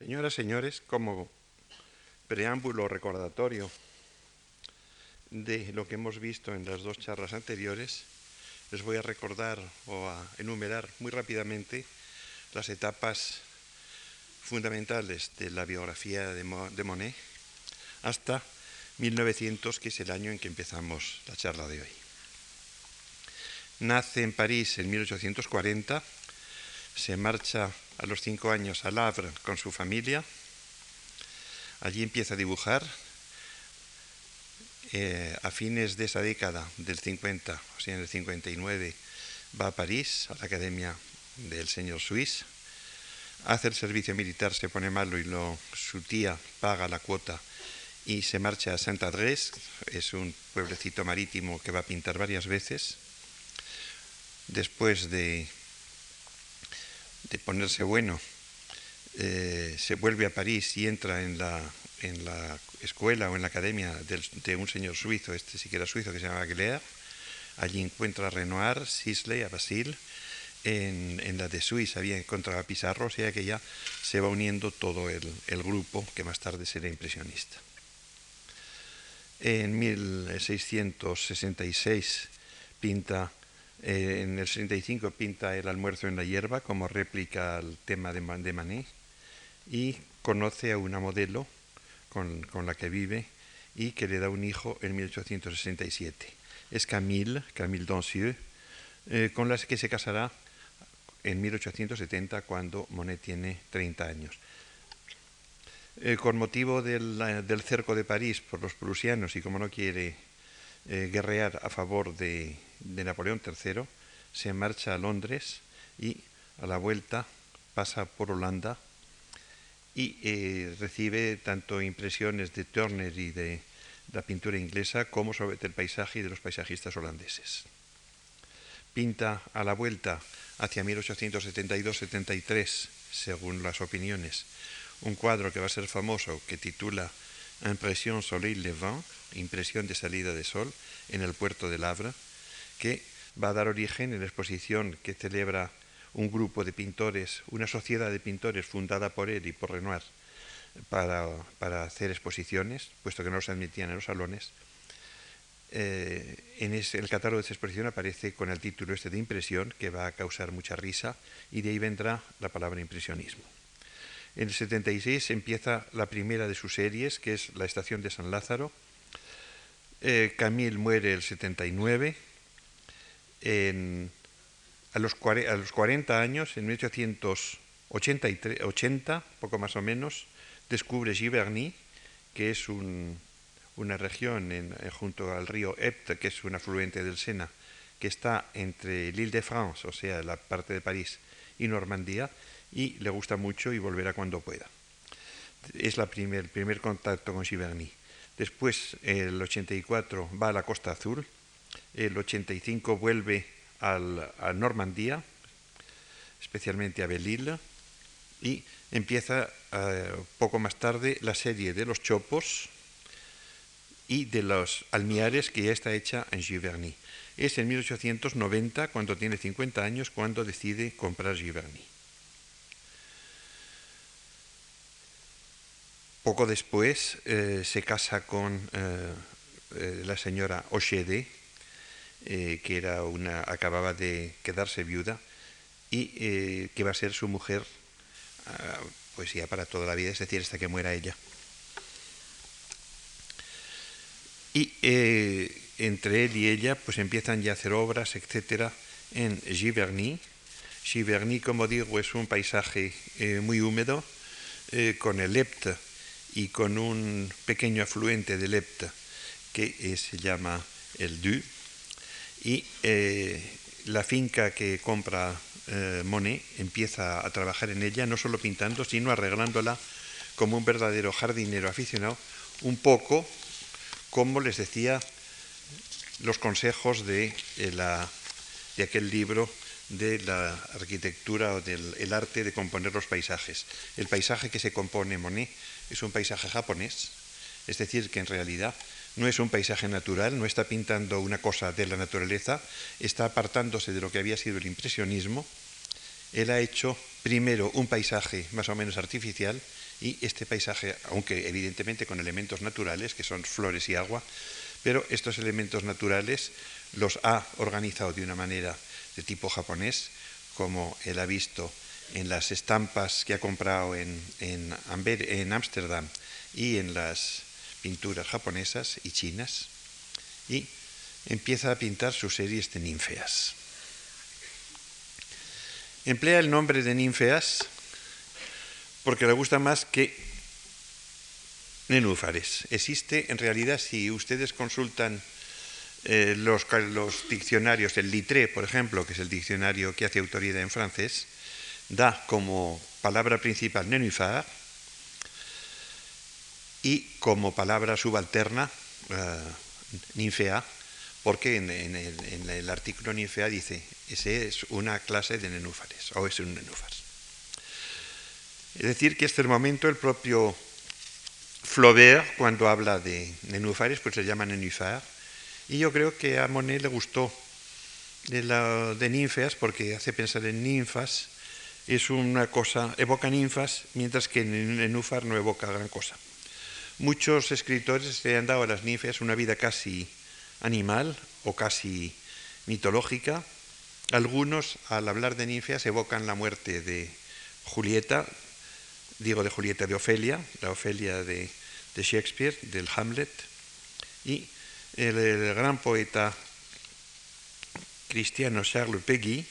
Señoras, señores, como preámbulo recordatorio de lo que hemos visto en las dos charlas anteriores, les voy a recordar o a enumerar muy rápidamente las etapas fundamentales de la biografía de, Monet hasta 1900, que es el año en que empezamos la charla de hoy. Nace en París en 1840, se marcha a los cinco años a Havre con su familia. Allí empieza a dibujar. Eh, a fines de esa década, del 50, o sea, en el 59, va a París, a la Academia del señor Suisse. Hace el servicio militar, se pone malo y lo, su tía paga la cuota y se marcha a Saint-Adresse, es un pueblecito marítimo que va a pintar varias veces. Después de de ponerse bueno, eh, se vuelve a París y entra en la, en la escuela o en la academia de un señor suizo, este sí que era suizo, que se llama Gler. Allí encuentra a Renoir, Sisley, a Basile. En, en, la de Suiza había encontrado a Pizarro, o sea que ya se va uniendo todo el, el grupo que más tarde será impresionista. En 1666 pinta eh, en el 65 pinta El almuerzo en la hierba como réplica al tema de, Manet y conoce a una modelo con, la que vive y que le da un hijo en 1867. Es Camille, Camille Dancieux, eh, con la que se casará en 1870 cuando Monet tiene 30 años. Eh, con motivo del, del, cerco de París por los prusianos y como no quiere guerrear a favor de, de Napoleón III, se marcha a Londres y a la vuelta pasa por Holanda y eh, recibe tanto impresiones de Turner y de la pintura inglesa como sobre el paisaje y de los paisajistas holandeses. Pinta a la vuelta hacia 1872-73, según las opiniones, un cuadro que va a ser famoso que titula Impression Soleil Levant, impresión de salida de sol, en el puerto de Havre, que va a dar origen en la exposición que celebra un grupo de pintores, una sociedad de pintores fundada por él y por Renoir para, hacer exposiciones, puesto que no se admitían en los salones. Eh, en el catálogo de esa exposición aparece con el título este de impresión, que va a causar mucha risa, y de ahí vendrá la palabra impresionismo. En el 76 empieza la primera de sus series, que es La Estación de San Lázaro. Eh, Camille muere el 79 a, los, a, los, 40 años, en 1880, poco más o menos, descubre Giverny, que es una región en, junto al río Epte, que es un afluente del Sena, que está entre l'Île de France, o sea, la parte de París, y Normandía, y le gusta mucho y volverá cuando pueda. Es primer, el primer contacto con Giverny. Después, el 84, va a la Costa Azul, el 85 vuelve a Normandía, especialmente a Belle-Île, y empieza eh, poco más tarde la serie de los chopos y de los almiares que ya está hecha en Giverny. Es en 1890, cuando tiene 50 años, cuando decide comprar Giverny. Poco después eh, se casa con eh, la señora Ochede, eh, que era una, acababa de quedarse viuda y eh, que va a ser su mujer ah, pues ya para toda la vida, es decir, hasta que muera ella. Y eh, entre él y ella pues empiezan ya a hacer obras, etcétera, en Giverny. Giverny, como digo, es un paisaje muy húmedo, con el y con un pequeño afluente del Epte que se llama el Du, y eh, la finca que compra eh, Monet empieza a trabajar en ella, no solo pintando, sino arreglándola como un verdadero jardinero aficionado, un poco como les decía los consejos de, eh, la, de aquel libro de la arquitectura o del arte de componer los paisajes. El paisaje que se compone Monet es un paisaje japonés, es decir, que en realidad no es un paisaje natural, no está pintando una cosa de la naturaleza, está apartándose de lo que había sido el impresionismo. Él ha hecho primero un paisaje más o menos artificial Y este paisaje, aunque evidentemente con elementos naturales, que son flores y agua, pero estos elementos naturales los ha organizado de una manera de tipo japonés, como él ha visto en las estampas que ha comprado en, en Ámsterdam y en las pinturas japonesas y chinas, y empieza a pintar sus series de ninfeas. Emplea el nombre de ninfeas porque le gusta más que nenúfares. Existe, en realidad, si ustedes consultan eh, los, diccionarios, el Litré, por ejemplo, que es el diccionario que hace autoridad en francés, da como palabra principal nénuphar y como palabra subalterna uh, ninfea, porque en, el, artículo ninfea dice, ese es una clase de nenúfares, o es un nenúfar. Es decir, que este momento el propio Flaubert, cuando habla de nenúfares, pues se llama nenúfar, y yo creo que a Monet le gustó de, la, de ninfeas porque hace pensar en ninfas, es una cosa, evoca ninfas, mientras que en nenúfar no evoca gran cosa. Muchos escritores le han dado a las ninfeas una vida casi animal o casi mitológica. Algunos, al hablar de ninfeas, evocan la muerte de Julieta, digo de Julieta de Ofelia, la Ofelia de, Shakespeare, del Hamlet, y el, el, gran poeta cristiano Charles Peggy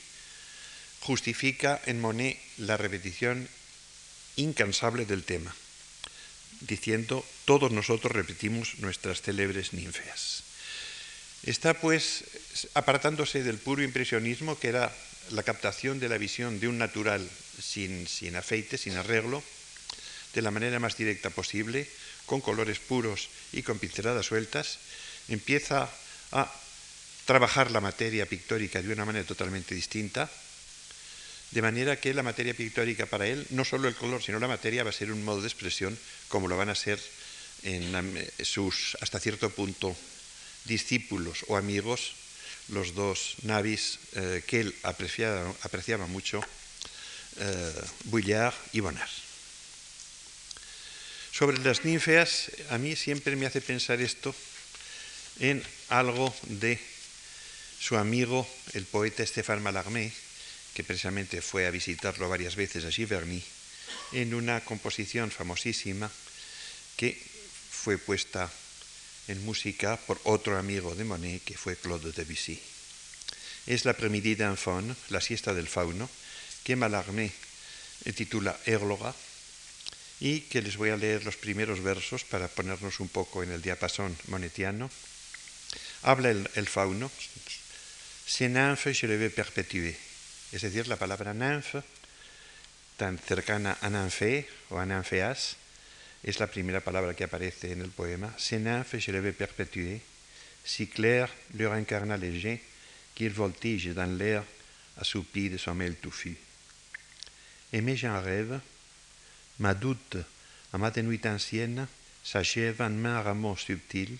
justifica en Monet la repetición incansable del tema diciendo, todos nosotros repetimos nuestras célebres ninfeas. Está pues apartándose del puro impresionismo, que era la captación de la visión de un natural sin, sin afeite, sin arreglo, de la manera más directa posible, con colores puros y con pinceladas sueltas, empieza a trabajar la materia pictórica de una manera totalmente distinta, de manera que la materia pictórica para él, no solo el color, sino la materia va a ser un modo de expresión como lo van a ser en sus, hasta cierto punto, discípulos o amigos, los dos navis eh, que él apreciaba, apreciaba mucho, eh, Bouillard y Bonnard. Sobre las ninfeas, a mí siempre me hace pensar esto en algo de su amigo, el poeta Stéphane Mallarmé, que precisamente fue a visitarlo varias veces a Giverny, en una composición famosísima que fue puesta en música por otro amigo de Monet, que fue Claude Debussy. Es la Premidie d'un la siesta del fauno, que Mallarmé titula Égloga, y que les voy a leer los primeros versos para ponernos un poco en el diapasón monetiano. Habla el, fauno, Ces nymphes je les vais perpétuer es decir, la palabra nymphe, tan cercana a nymphe o a es la primera palabra que aparece en el poema. Ces nymphes, je les vais perpétuer, si clair leur incarna léger, qu'ils voltigent dans l'air assoupi de sommeil touffu. Aimé j'en rêve, ma doute à ma nuit ancienne s'achève en main rameau subtil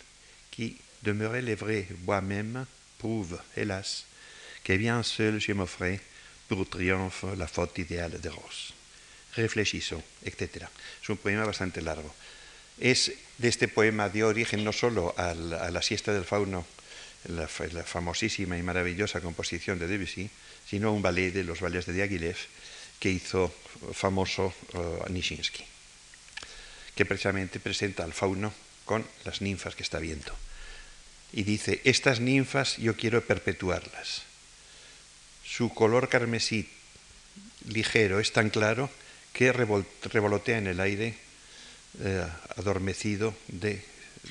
qui, demeuré les vrais bois-même, prouve, hélas, que bien seul je m'offrais pour triomphe la faute idéale de Ross. Reflexiso, etc. Es un poema bastante largo. Es de este poema dio origen no solo a la, siesta del fauno, la, famosísima y maravillosa composición de Debussy, sino a un ballet de los ballets de Diaghilev que hizo famoso uh, Nishinsky, que precisamente presenta al fauno con las ninfas que está viendo. Y dice, estas ninfas yo quiero perpetuarlas su color carmesí ligero es tan claro que revolotea en el aire eh, adormecido de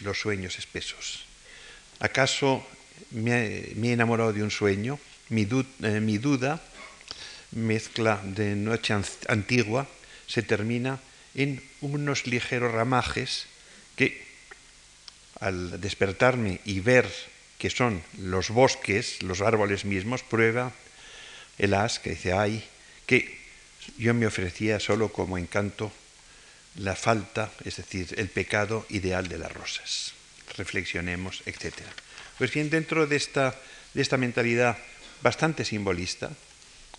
los sueños espesos. ¿Acaso me, he enamorado de un sueño? Mi, eh, mi duda, mezcla de noche antigua, se termina en unos ligeros ramajes que al despertarme y ver que son los bosques, los árboles mismos, prueba el as que dice, ay, que yo me ofrecía solo como encanto la falta, es decir, el pecado ideal de las rosas. Reflexionemos, etc. Pues bien, dentro de esta, de esta mentalidad bastante simbolista,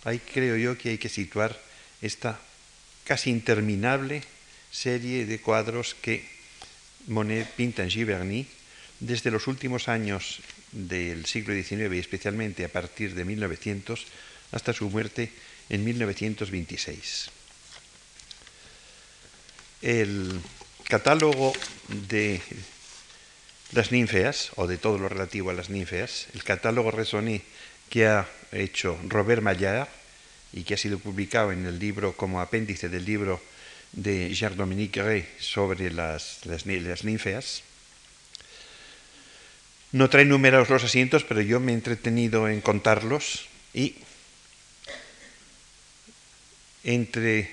ahí creo yo que hay que situar esta casi interminable serie de cuadros que Monet pinta en Giverny desde los últimos años del siglo XIX y especialmente a partir de 1900 hasta su muerte en 1926. El catálogo de las ninfeas, o de todo lo relativo a las ninfeas, el catálogo Resoné que ha hecho Robert Maillard y que ha sido publicado en el libro como apéndice del libro de Jean-Dominique Rey sobre las, las, las ninfeas, no trae numerados los asientos, pero yo me he entretenido en contarlos y entre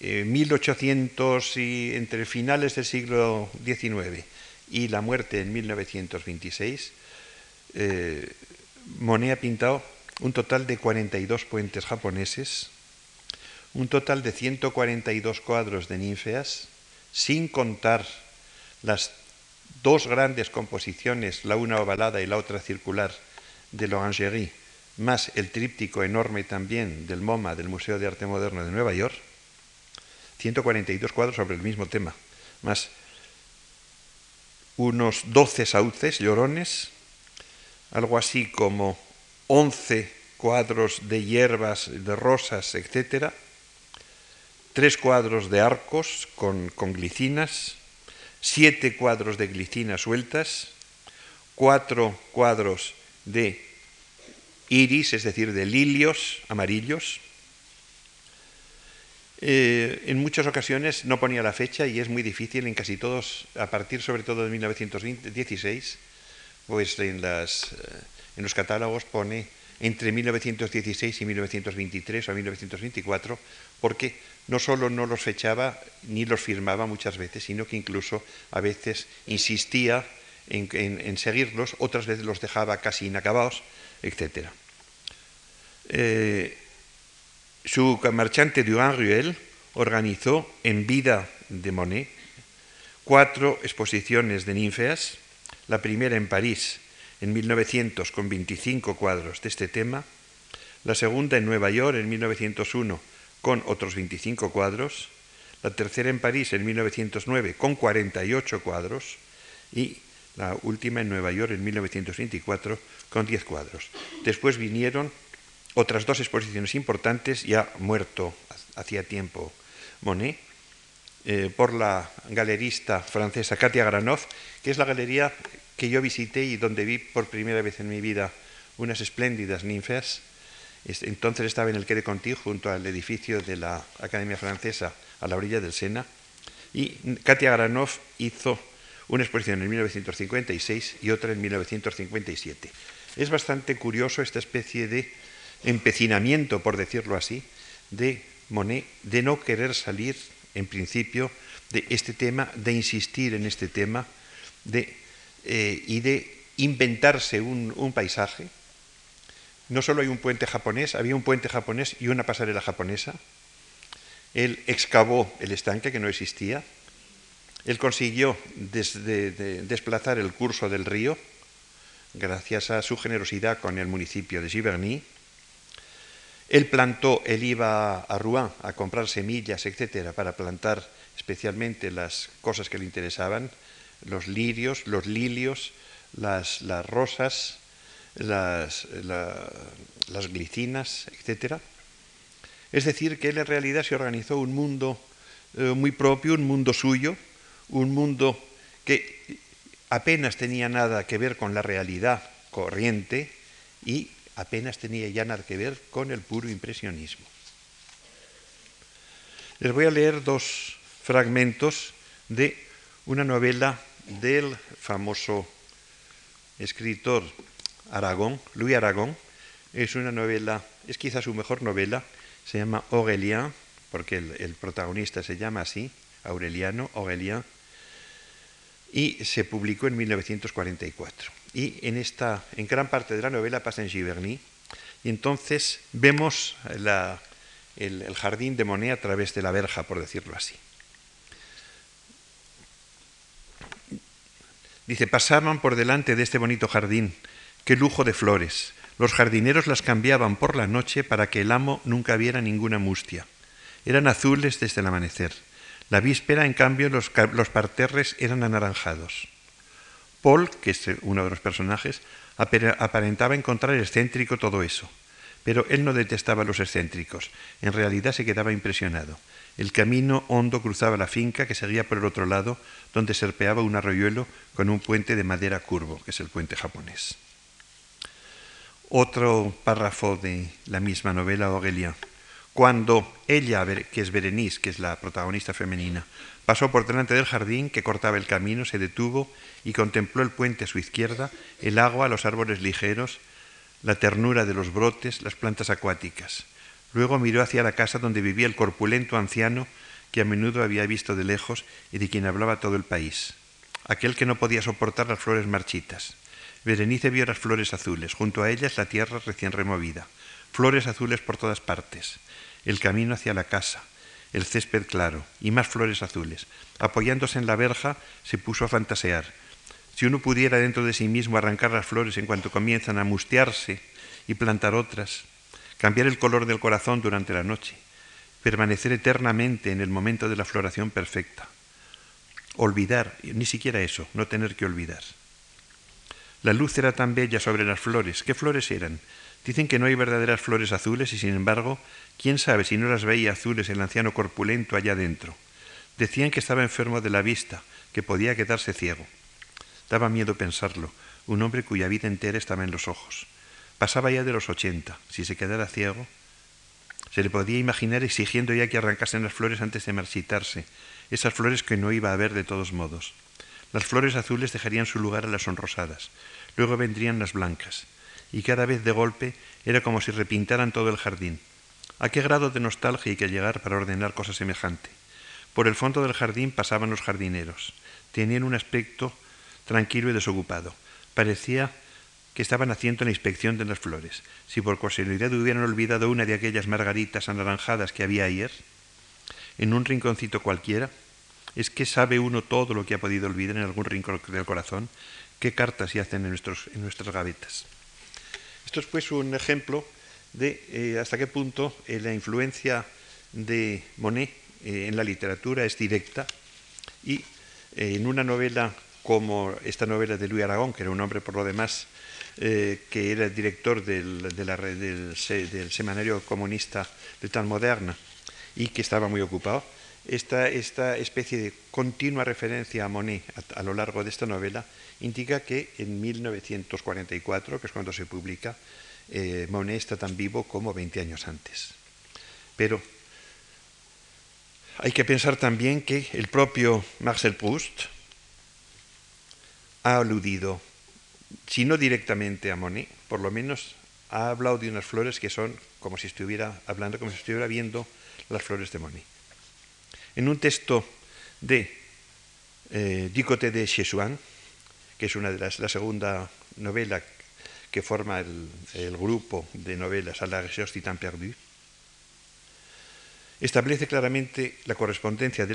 1800 eh, y entre finales del siglo XIX y la muerte en 1926, eh, Monet ha pintado un total de 42 puentes japoneses, un total de 142 cuadros de ninfeas, sin contar las dos grandes composiciones, la una ovalada y la otra circular, de l'Orangerie, más el tríptico enorme también del MoMA, del Museo de Arte Moderno de Nueva York, 142 cuadros sobre el mismo tema, más unos 12 sauces, llorones, algo así como 11 cuadros de hierbas, de rosas, etc., tres cuadros de arcos con, glicinas, siete cuadros de glicinas sueltas, cuatro cuadros de iris, es decir, de lilios amarillos. Eh, en muchas ocasiones no ponía la fecha y es muy difícil en casi todos, a partir sobre todo de 1916, pues en, las, eh, en los catálogos pone entre 1916 y 1923 o 1924, porque no solo no los fechaba ni los firmaba muchas veces, sino que incluso a veces insistía en, seguirlos, otras veces los dejaba casi inacabados, etc. Eh, su marchante Durand Ruel organizó en vida de Monet cuatro exposiciones de ninfeas, la primera en París en 1900 con 25 cuadros de este tema, la segunda en Nueva York en 1901 con otros 25 cuadros, la tercera en París en 1909 con 48 cuadros y la última en Nueva York en 1924 con 10 cuadros. Después vinieron otras dos exposiciones importantes, ya muerto hacía tiempo Monet, eh, por la galerista francesa Katia Granoff, que es la galería que yo visité y donde vi por primera vez en mi vida unas espléndidas ninfeas. Entonces estaba en el Quai de Conti, junto al edificio de la Academia Francesa, a la orilla del Sena, y Katia Granoff hizo una exposición en 1956 y otra en 1957. Es bastante curioso esta especie de empecinamiento, por decirlo así, de Monet de no querer salir, en principio, de este tema, de insistir en este tema, de eh, y de inventarse un, paisaje. No solo hay un puente japonés, había un puente japonés y una pasarela japonesa. Él excavó el estanque que no existía. Él consiguió desplazar el curso del río gracias a su generosidad con el municipio de Giverny. Él plantó, él iba a Rouen a comprar semillas, etcétera, para plantar especialmente las cosas que le interesaban, los lirios, los lilios, las, rosas, las, glicinas, etc. Es decir, que él en realidad se organizó un mundo eh, muy propio, un mundo suyo, un mundo que apenas tenía nada que ver con la realidad corriente y apenas tenía ya nada que ver con el puro impresionismo. Les voy a leer dos fragmentos de una novela del famoso escritor Aragón, Louis Aragón. Es una novela, es quizá su mejor novela, se llama Aurélien, porque el, protagonista se llama así, Aureliano, Aurélien, y se publicó en 1944. Y en, esta, en gran parte de la novela pasa en Giverny, y entonces vemos el jardín de Monet a través de la verja, por decirlo así. Dice, pasaban por delante de este bonito jardín, qué lujo de flores. Los jardineros las cambiaban por la noche para que el amo nunca viera ninguna mustia. Eran azules desde el amanecer. La víspera, en cambio, los, los parterres eran anaranjados. Paul, que es uno de los personajes, aparentaba encontrar excéntrico todo eso, pero él no detestaba a los excéntricos, en realidad se quedaba impresionado. El camino hondo cruzaba la finca que seguía por el otro lado, donde serpeaba un arroyuelo con un puente de madera curvo, que es el puente japonés. Otro párrafo de la misma novela, Aurélien. Cuando ella, que es Berenice, que es la protagonista femenina, pasó por delante del jardín que cortaba el camino, se detuvo y contempló el puente a su izquierda, el agua, los árboles ligeros, la ternura de los brotes, las plantas acuáticas. Luego miró hacia la casa donde vivía el corpulento anciano que a menudo había visto de lejos y de quien hablaba todo el país, aquel que no podía soportar las flores marchitas. Berenice vio las flores azules, junto a ellas la tierra recién removida, flores azules por todas partes, el camino hacia la casa, el césped claro y más flores azules. Apoyándose en la verja, se puso a fantasear. Si uno pudiera dentro de sí mismo arrancar las flores en cuanto comienzan a mustearse y plantar otras, cambiar el color del corazón durante la noche, permanecer eternamente en el momento de la floración perfecta, olvidar, ni siquiera eso, no tener que olvidar. La luz era tan bella sobre las flores. ¿Qué flores eran? Dicen que no hay verdaderas flores azules y sin embargo, quién sabe si no las veía azules el anciano corpulento allá dentro. Decían que estaba enfermo de la vista, que podía quedarse ciego. Daba miedo pensarlo, un hombre cuya vida entera estaba en los ojos. Pasaba ya de los ochenta. Si se quedara ciego, se le podía imaginar exigiendo ya que arrancasen las flores antes de marchitarse, esas flores que no iba a ver de todos modos. Las flores azules dejarían su lugar a las sonrosadas, luego vendrían las blancas, y cada vez de golpe era como si repintaran todo el jardín. ¿A qué grado de nostalgia hay que llegar para ordenar cosa semejante? Por el fondo del jardín pasaban los jardineros. Tenían un aspecto tranquilo y desocupado. Parecía que estaban haciendo la inspección de las flores. Si por casualidad hubieran olvidado una de aquellas margaritas anaranjadas que había ayer, en un rinconcito cualquiera, es que sabe uno todo lo que ha podido olvidar en algún rincón del corazón, qué cartas se hacen en, en nuestras gavetas. Esto es pues un ejemplo de eh, hasta qué punto eh, la influencia de Monet eh, en la literatura es directa y en una novela como esta novela de Luis Aragón, que era un hombre por lo demás que era el director del, del, semanario comunista de Tan Moderna y que estaba muy ocupado, esta, esta especie de continua referencia a Monet a, lo largo de esta novela indica que en 1944, que es cuando se publica, eh, Monet está tan vivo como 20 años antes. Pero hay que pensar también que el propio Marcel Proust ha aludido si no directamente a Monet, por lo menos ha hablado de unas flores que son como si estuviera hablando, como si estuviera viendo las flores de Monet. En un texto de eh, de Chesuan, que es una de las, la segunda novela que forma el, grupo de novelas a la recherche du perdu, establece claramente la correspondencia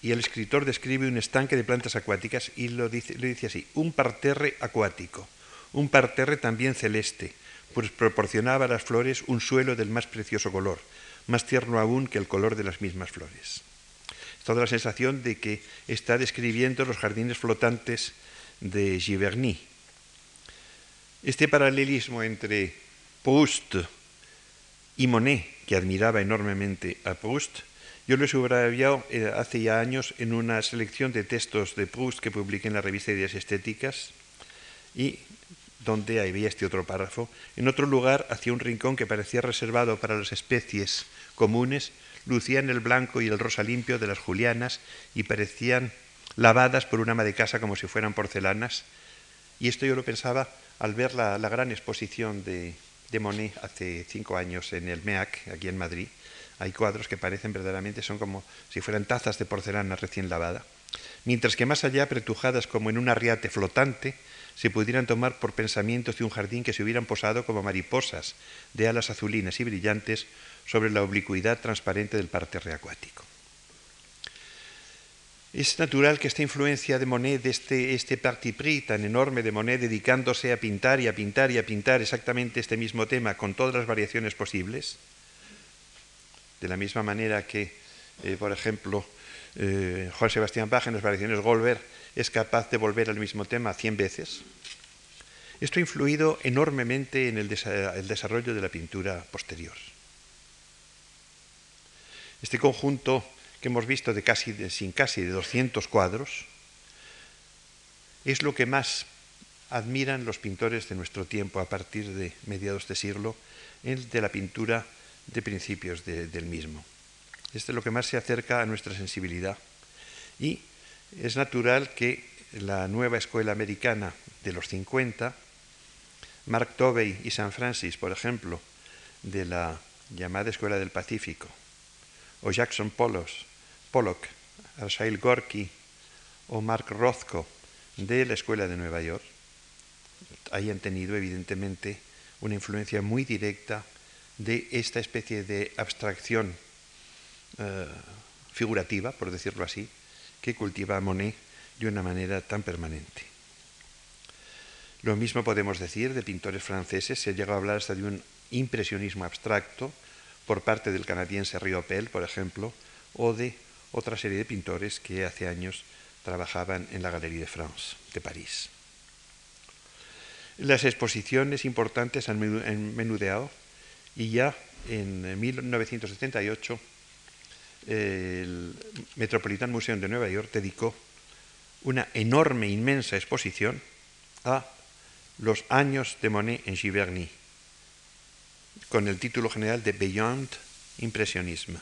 y el escritor describe un estanque de plantas acuáticas y lo dice, lo dice así, un parterre acuático, un parterre también celeste, pues proporcionaba a las flores un suelo del más precioso color, más tierno aún que el color de las mismas flores. Toda la sensación de que está describiendo los jardines flotantes de Giverny. Este paralelismo entre Proust y Monet que admiraba enormemente a Proust, yo lo he subrayado eh, hace ya años en una selección de textos de Proust que publiqué en la revista Ideas Estéticas y donde había este otro párrafo. En otro lugar, hacia un rincón que parecía reservado para las especies comunes, lucían el blanco y el rosa limpio de las julianas y parecían lavadas por una ama de casa como si fueran porcelanas. Y esto yo lo pensaba al ver la gran exposición de, de Monet hace cinco años en el MEAC, aquí en Madrid. Hay cuadros que parecen verdaderamente, son como si fueran tazas de porcelana recién lavada. Mientras que más allá, pretujadas como en un arriate flotante, se pudieran tomar por pensamientos de un jardín que se hubieran posado como mariposas de alas azulinas y brillantes sobre la oblicuidad transparente del parterre acuático. Es natural que esta influencia de Monet, de este, este parti pris tan enorme de Monet, dedicándose a pintar y a pintar y a pintar exactamente este mismo tema con todas las variaciones posibles, de la misma manera que, eh, por ejemplo, eh, Juan Sebastián Bach en las variaciones Goldberg es capaz de volver al mismo tema 100 veces. Esto ha influido enormemente en el, desarrollo de la pintura posterior. Este conjunto que hemos visto de casi, sin casi de 200 cuadros es lo que más admiran los pintores de nuestro tiempo a partir de mediados de siglo de la pintura de principios del mismo. Este es lo que más se acerca a nuestra sensibilidad. Y es natural que la nueva escuela americana de los 50, Mark Tobey y San Francis, por ejemplo, de la llamada Escuela del Pacífico, o Jackson Pollock, Arsail Gorky o Mark Rothko de la Escuela de Nueva York, hayan tenido evidentemente una influencia muy directa de esta especie de abstracción eh, figurativa, por decirlo así, que cultiva Monet de una manera tan permanente. Lo mismo podemos decir de pintores franceses, se ha llegado a hablar hasta de un impresionismo abstracto por parte del canadiense Riopel, por ejemplo, o de otra serie de pintores que hace años trabajaban en la Galerie de France de París. Las exposiciones importantes han menudeado y ya en 1978 el Metropolitan Museum de Nueva York dedicó una enorme, inmensa exposición a los años de Monet en Giverny, con el título general de Beyond Impressionisme.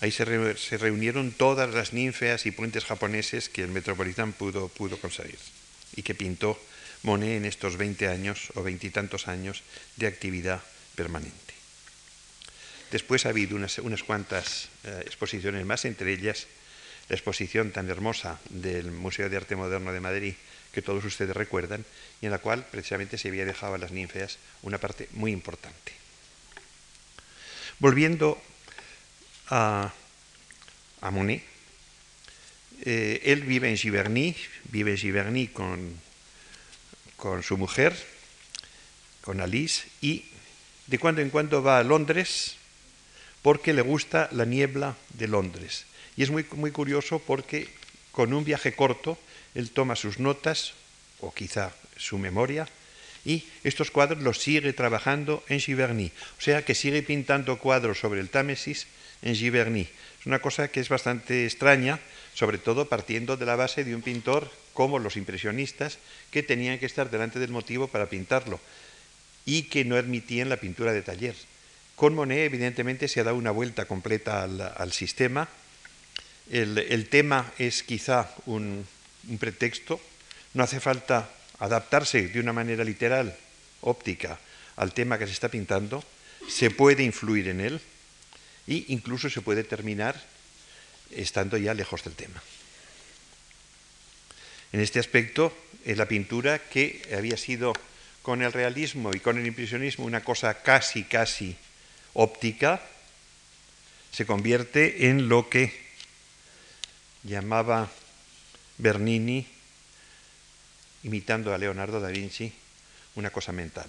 Ahí se, reunieron todas las ninfeas y puentes japoneses que el Metropolitan pudo, pudo conseguir y que pintó Monet en estos 20 años o veintitantos años de actividad permanente. Después ha habido unas, cuantas eh, exposiciones más, entre ellas la exposición tan hermosa del Museo de Arte Moderno de Madrid, que todos ustedes recuerdan, y en la cual precisamente se había dejado a las ninfeas una parte muy importante. Volviendo a, Monet. Eh, él vive en Giverny, vive en Giverny con, con su mujer, con Alice, y de cuando en cuando va a Londres porque le gusta la niebla de Londres. Y es muy, muy curioso porque con un viaje corto él toma sus notas, o quizá su memoria, y estos cuadros los sigue trabajando en Giverny. O sea que sigue pintando cuadros sobre el Támesis en Giverny. Es una cosa que es bastante extraña, sobre todo partiendo de la base de un pintor como los impresionistas, que tenían que estar delante del motivo para pintarlo y que no admitían la pintura de taller. Con Monet, evidentemente, se ha dado una vuelta completa al, sistema. El, tema es quizá un pretexto. No hace falta adaptarse de una manera literal, óptica, al tema que se está pintando. Se puede influir en él e incluso se puede terminar estando ya lejos del tema. En este aspecto, en la pintura que había sido con el realismo y con el impresionismo una cosa casi, casi óptica, se convierte en lo que llamaba Bernini, imitando a Leonardo da Vinci, una cosa mental.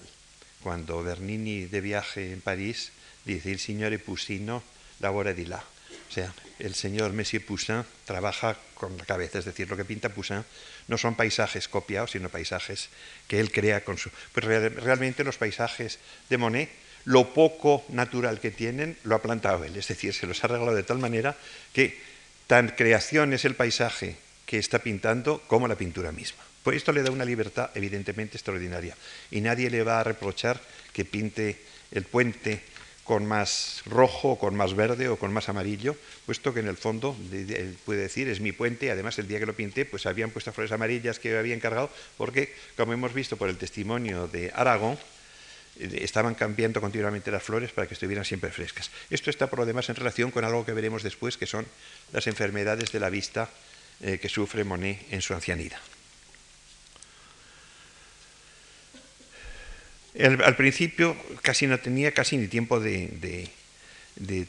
Cuando Bernini de viaje en París dice el signore Pusino lavora di là. O sea, el señor Messier Poussin trabaja con la cabeza, es decir, lo que pinta Poussin no son paisajes copiados, sino paisajes que él crea con su... Pues realmente los paisajes de Monet, lo poco natural que tienen, lo ha plantado él, es decir, se los ha regalado de tal manera que tan creación es el paisaje que está pintando como la pintura misma. Pues esto le da una libertad evidentemente extraordinaria y nadie le va a reprochar que pinte el puente con más rojo, con más verde o con más amarillo, puesto que en el fondo puede decir es mi puente, además el día que lo pinté pues habían puesto flores amarillas que había encargado, porque como hemos visto por el testimonio de Aragón, eh, estaban cambiando continuamente las flores para que estuvieran siempre frescas. Esto está por lo demás en relación con algo que veremos después, que son las enfermedades de la vista eh, que sufre Monet en su ancianidad. al principio casi no tenía casi ni tiempo de,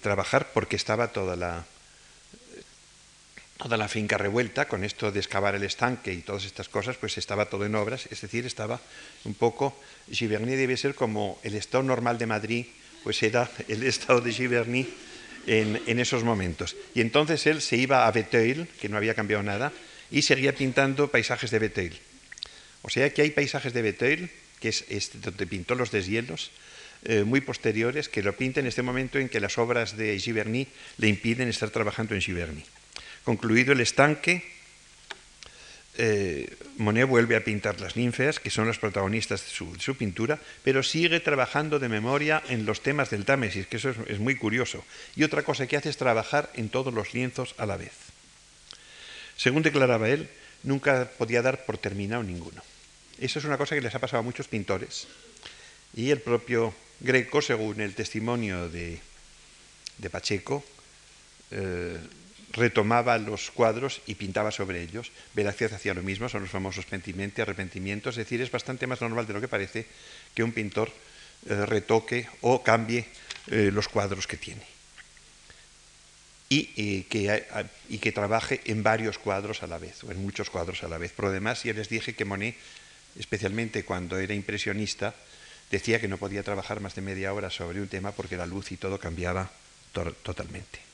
trabajar porque estaba toda la, toda la finca revuelta con esto de excavar el estanque y todas estas cosas, pues estaba todo en obras, es decir, estaba un poco, Giverny debe ser como el estado normal de Madrid, pues era el estado de Giverny en, esos momentos. Y entonces él se iba a Beteuil, que no había cambiado nada, y seguía pintando paisajes de Beteuil. O sea que hay paisajes de Beteuil, que es este, donde pintó los deshielos, eh, muy posteriores, que lo pinta en este momento en que las obras de Giverny le impiden estar trabajando en Giverny. Concluido el estanque, eh, Monet vuelve a pintar las ninfeas, que son las protagonistas de su, pintura, pero sigue trabajando de memoria en los temas del Támesis, que eso es, muy curioso. Y otra cosa que hace es trabajar en todos los lienzos a la vez. Según declaraba él, nunca podía dar por terminado ninguno. Eso es una cosa que les ha pasado a muchos pintores. Y el propio Greco, según el testimonio de, Pacheco, eh, retomaba los cuadros y pintaba sobre ellos. Velázquez hacía lo mismo, son los famosos pentimenti, arrepentimientos, es decir, es bastante más normal de lo que parece que un pintor eh, retoque o cambie eh, los cuadros que tiene. Y, que, y, que, trabaje en varios cuadros a la vez, o en muchos cuadros a la vez. Por lo demás, ya les dije que Monet, especialmente cuando era impresionista, decía que no podía trabajar más de media hora sobre un tema porque la luz y todo cambiaba totalmente.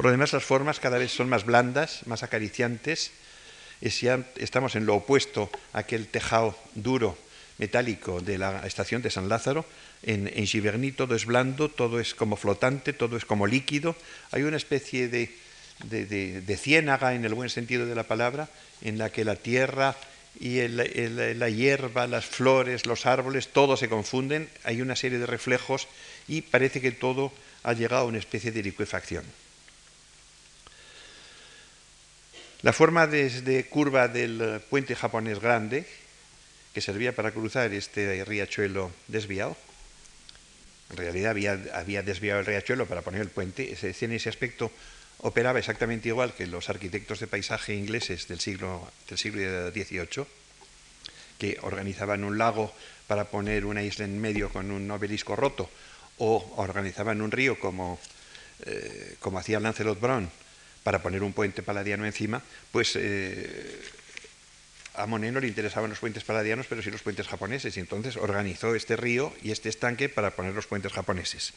Por lo demás, las formas cada vez son más blandas, más acariciantes. estamos en lo opuesto a aquel tejado duro, metálico de la estación de San Lázaro. En, en Giverny todo es blando, todo es como flotante, todo es como líquido. Hay una especie de, de, ciénaga, en el buen sentido de la palabra, en la que la tierra y la hierba, las flores, los árboles, todo se confunden. Hay una serie de reflejos y parece que todo ha llegado a una especie de liquefacción. La forma desde curva del puente japonés grande, que servía para cruzar este riachuelo desviado, en realidad había, desviado el riachuelo para poner el puente, en ese aspecto operaba exactamente igual que los arquitectos de paisaje ingleses del siglo, del siglo XVIII, que organizaban un lago para poner una isla en medio con un obelisco roto, o organizaban un río como, eh, como hacía Lancelot Brown para poner un puente paladiano encima, pues eh, a Monet no le interesaban los puentes paladianos, pero sí los puentes japoneses, y entonces organizó este río y este estanque para poner los puentes japoneses.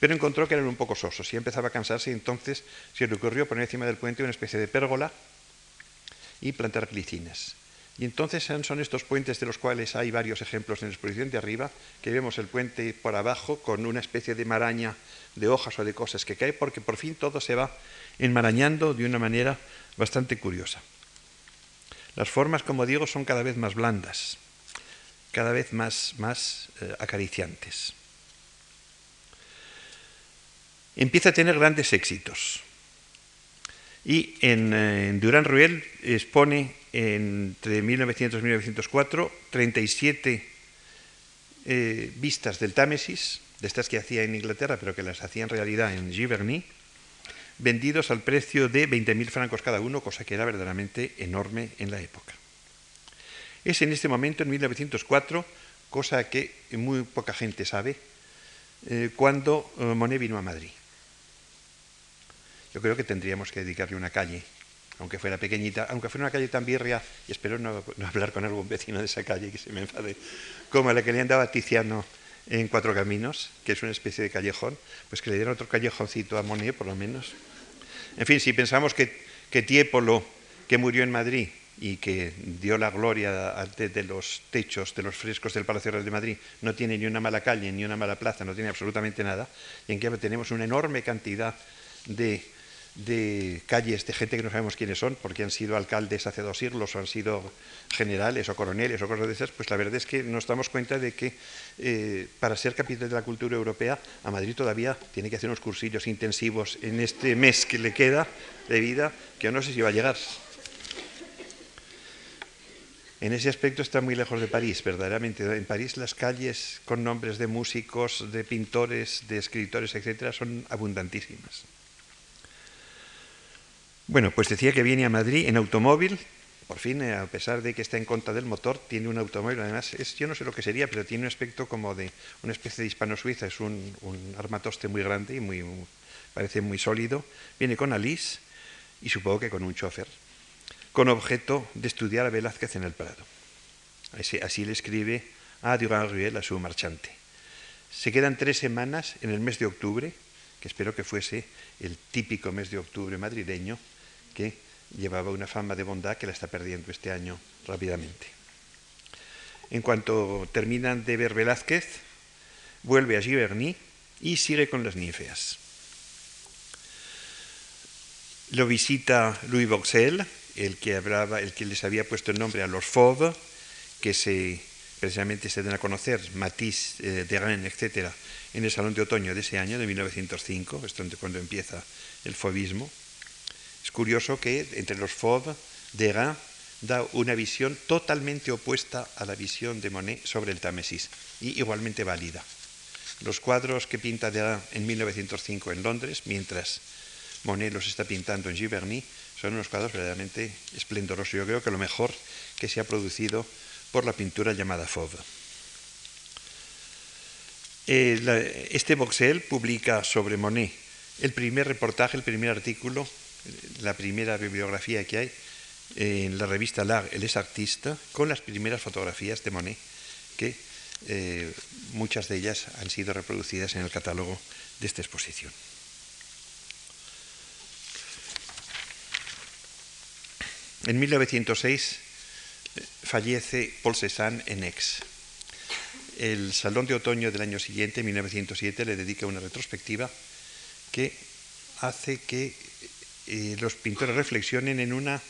Pero encontró que eran un poco sosos y empezaba a cansarse, y entonces se le ocurrió poner encima del puente una especie de pérgola y plantar glicinas. Y entonces son estos puentes de los cuales hay varios ejemplos en la exposición de arriba, que vemos el puente por abajo con una especie de maraña de hojas o de cosas que cae, porque por fin todo se va enmarañando de una manera bastante curiosa. Las formas, como digo, son cada vez más blandas, cada vez más, más eh, acariciantes. Empieza a tener grandes éxitos. Y en, eh, Durán Ruel expone entre 1900 y 1904 37 eh, vistas del Támesis, de estas que hacía en Inglaterra, pero que las hacía en realidad en Giverny, vendidos al precio de 20.000 francos cada uno, cosa que era verdaderamente enorme en la época. Es en este momento, en 1904, cosa que muy poca gente sabe, eh, cuando eh, Monet vino a Madrid. Yo creo que tendríamos que dedicarle una calle, aunque fuera pequeñita, aunque fuera una calle tan birria, y espero no, hablar con algún vecino de esa calle que se me enfade, como la que le andaba Tiziano en Cuatro Caminos, que es una especie de callejón, pues que le dieran otro callejoncito a Monet, por lo menos. En fin, si pensamos que, que Tiepolo, que murió en Madrid y que dio la gloria de, los techos de los frescos del Palacio Real de Madrid, no tiene ni una mala calle, ni una mala plaza, no tiene absolutamente nada, y en que tenemos una enorme cantidad de de calles de gente que no sabemos quiénes son, porque han sido alcaldes hace dos siglos, o han sido generales o coroneles o cosas de esas, pues la verdad es que nos damos cuenta de que eh, para ser capital de la cultura europea, a Madrid todavía tiene que hacer unos cursillos intensivos en este mes que le queda de vida, que yo no sé si va a llegar. En ese aspecto está muy lejos de París, verdaderamente. En París las calles con nombres de músicos, de pintores, de escritores, etcétera, son abundantísimas. Bueno, pues decía que viene a Madrid en automóvil. Por fin, eh, a pesar de que está en contra del motor, tiene un automóvil. Además, es, yo no sé lo que sería, pero tiene un aspecto como de una especie de hispano-suiza. Es un, armatoste muy grande y muy, parece muy sólido. Viene con Alice y supongo que con un chofer, con objeto de estudiar a Velázquez en el Prado. Así, así le escribe a Durand Ruel, a su marchante. Se quedan tres semanas en el mes de octubre que espero que fuese el típico mes de octubre madrileño que llevaba una fama de bondad que la está perdiendo este año rápidamente. En cuanto terminan de ver Velázquez, vuelve a Giverny y sigue con las ninfeas. Lo visita Louis Boxel, el que, hablaba, el que les había puesto el nombre a los Fauves, que se, precisamente se den a conocer, Matisse, eh, Derain, etc., en el Salón de Otoño de ese año, de 1905, es cuando empieza el fauvismo. Es curioso que entre los Fauves, Derain da una visión totalmente opuesta a la visión de Monet sobre el Támesis, y igualmente válida. Los cuadros que pinta Derain en 1905 en Londres, mientras Monet los está pintando en Giverny, son unos cuadros verdaderamente esplendorosos. Yo creo que lo mejor que se ha producido por la pintura llamada Fauve. Eh, este Boxel publica sobre Monet el primer reportaje, el primer artículo, la primera bibliografía que hay en la revista L'Art, el es artista, con las primeras fotografías de Monet, que eh, muchas de ellas han sido reproducidas en el catálogo de esta exposición. En 1906 eh, fallece Paul Cézanne en Aix. El Salón de Otoño del año siguiente, 1907, le dedica una retrospectiva que hace que eh, los pintores reflexionen en una,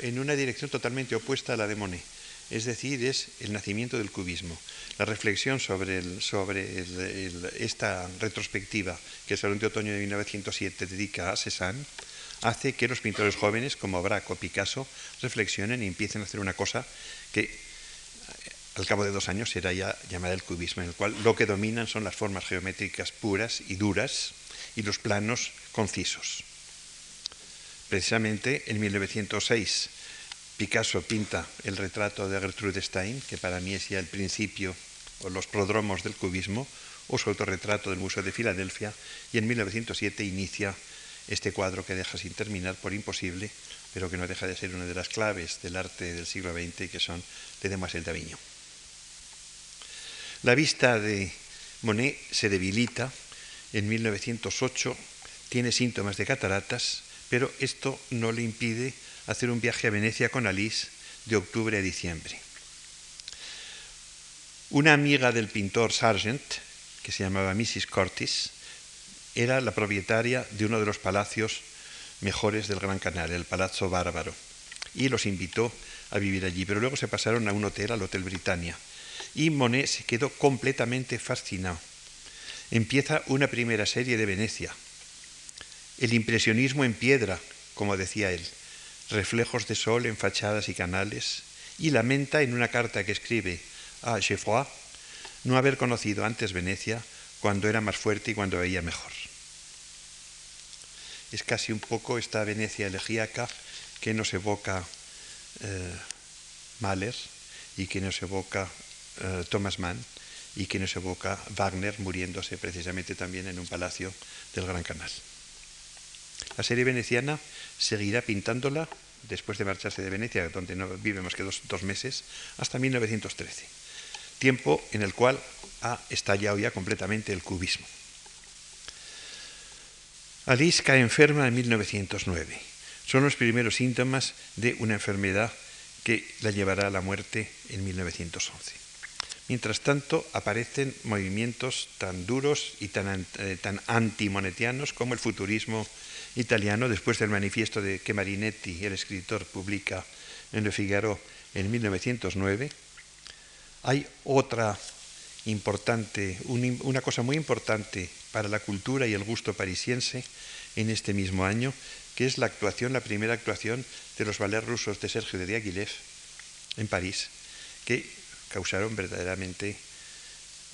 en una dirección totalmente opuesta a la de Monet. Es decir, es el nacimiento del cubismo. La reflexión sobre, sobre esta retrospectiva que el Salón de Otoño de 1907 dedica a Cézanne hace que los pintores jóvenes como Braque o Picasso reflexionen y empiecen a hacer una cosa que al cabo de dos años será ya llamada el cubismo, en el cual lo que dominan son las formas geométricas puras y duras y los planos concisos. Precisamente en 1906 Picasso pinta el retrato de Gertrude Stein, que para mí es ya el principio o los prodromos del cubismo, o su autorretrato del Museo de Filadelfia, y en 1907 inicia este cuadro que deja sin terminar por imposible, pero que no deja de ser una de las claves del arte del siglo XX, que son de Demoiselle d'Avignon. La vista de Monet se debilita. En 1908 tiene síntomas de cataratas, pero esto no le impide hacer un viaje a Venecia con Alice de octubre a diciembre. Una amiga del pintor Sargent, que se llamaba Mrs. Curtis, era la propietaria de uno de los palacios mejores del Gran Canal, el Palazzo Bárbaro, y los invitó a vivir allí, pero luego se pasaron a un hotel, al Hotel Britannia, y Monet se quedó completamente fascinado. Empieza una primera serie de Venecia, el impresionismo en piedra, como decía él, reflejos de sol en fachadas y canales, y lamenta en una carta que escribe a Geoffroy no haber conocido antes Venecia cuando era más fuerte y cuando veía mejor es casi un poco esta Venecia elegíaca que nos evoca eh, Mahler y que nos evoca eh, Thomas Mann y que nos evoca Wagner muriéndose precisamente también en un palacio del Gran Canal. La serie veneciana seguirá pintándola después de marcharse de Venecia, donde no vive más que dos, dos meses, hasta 1913, tiempo en el cual ha estallado ya completamente el cubismo. Alice cae enferma en 1909. Son los primeros síntomas de una enfermedad que la llevará a la muerte en 1911. Mientras tanto, aparecen movimientos tan duros y tan, eh, tan antimonetianos como el futurismo italiano, después del manifiesto de que Marinetti, el escritor, publica en Le Figaro en 1909. Hay otra importante, una cosa muy importante para la cultura y el gusto parisiense en este mismo año, que es la actuación, la primera actuación de los ballets rusos de Sergio de Diaghilev en París, que causaron verdaderamente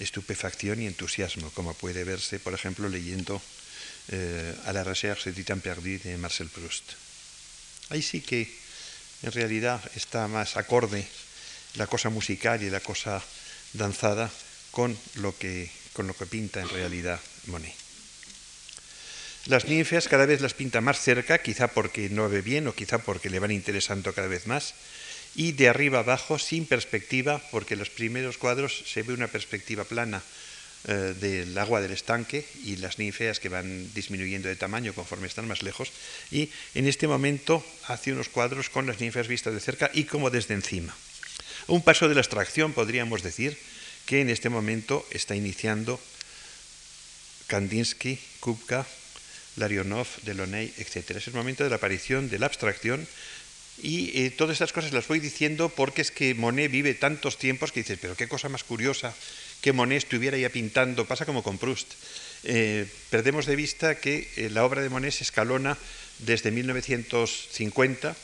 estupefacción y entusiasmo, como puede verse, por ejemplo, leyendo eh, A la recherche du temps perdu de Marcel Proust. Ahí sí que en realidad está más acorde la cosa musical y la cosa danzada con lo que, con lo que pinta en realidad Monet. Las ninfeas cada vez las pinta más cerca, quizá porque no ve bien o quizá porque le van interesando cada vez más, y de arriba abajo sin perspectiva, porque en los primeros cuadros se ve una perspectiva plana, eh, del agua del estanque y las ninfeas que van disminuyendo de tamaño conforme están más lejos. Y en este momento hace unos cuadros con las ninfeas vistas de cerca y como desde encima. Un paso de la abstracción, podríamos decir, que en este momento está iniciando Kandinsky, Kupka, Larionov, Delaunay, etc. Es el momento de la aparición de la abstracción y eh, todas estas cosas las voy diciendo porque es que Monet vive tantos tiempos que dices, pero qué cosa más curiosa que Monet estuviera ya pintando, pasa como con Proust. Eh, perdemos de vista que eh, la obra de Monet se escalona desde 1950,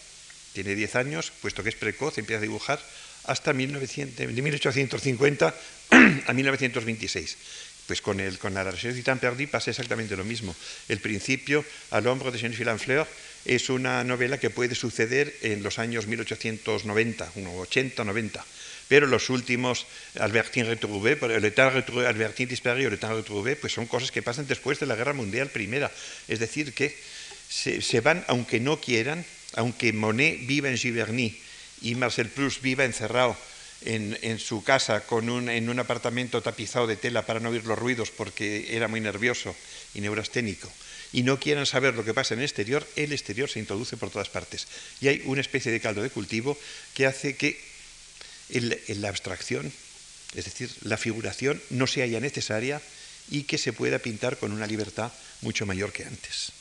tiene 10 años, puesto que es precoz, empieza a dibujar, hasta 1900, de 1850 a 1926. Pues con, el, con la Recherche du perdu pasa exactamente lo mismo. El principio, al l'ombre de Jean Filanfleur, es una novela que puede suceder en los años 1890, 80, 90 pero los últimos Albertine retrouvé, temps retrouvé, Albertine disparu temps retrouvé, pues son cosas que pasan después de la Guerra Mundial Primera. Es decir, que se, van, aunque no quieran, aunque Monet viva en Giverny y Marcel Proust viva encerrado en, su casa con un, en un apartamento tapizado de tela para no oír los ruidos porque era muy nervioso y neurasténico, y no quieran saber lo que pasa en el exterior, el exterior se introduce por todas partes. Y hay una especie de caldo de cultivo que hace que en la abstracción, es decir, la figuración no sea ya necesaria y que se pueda pintar con una libertad mucho mayor que antes.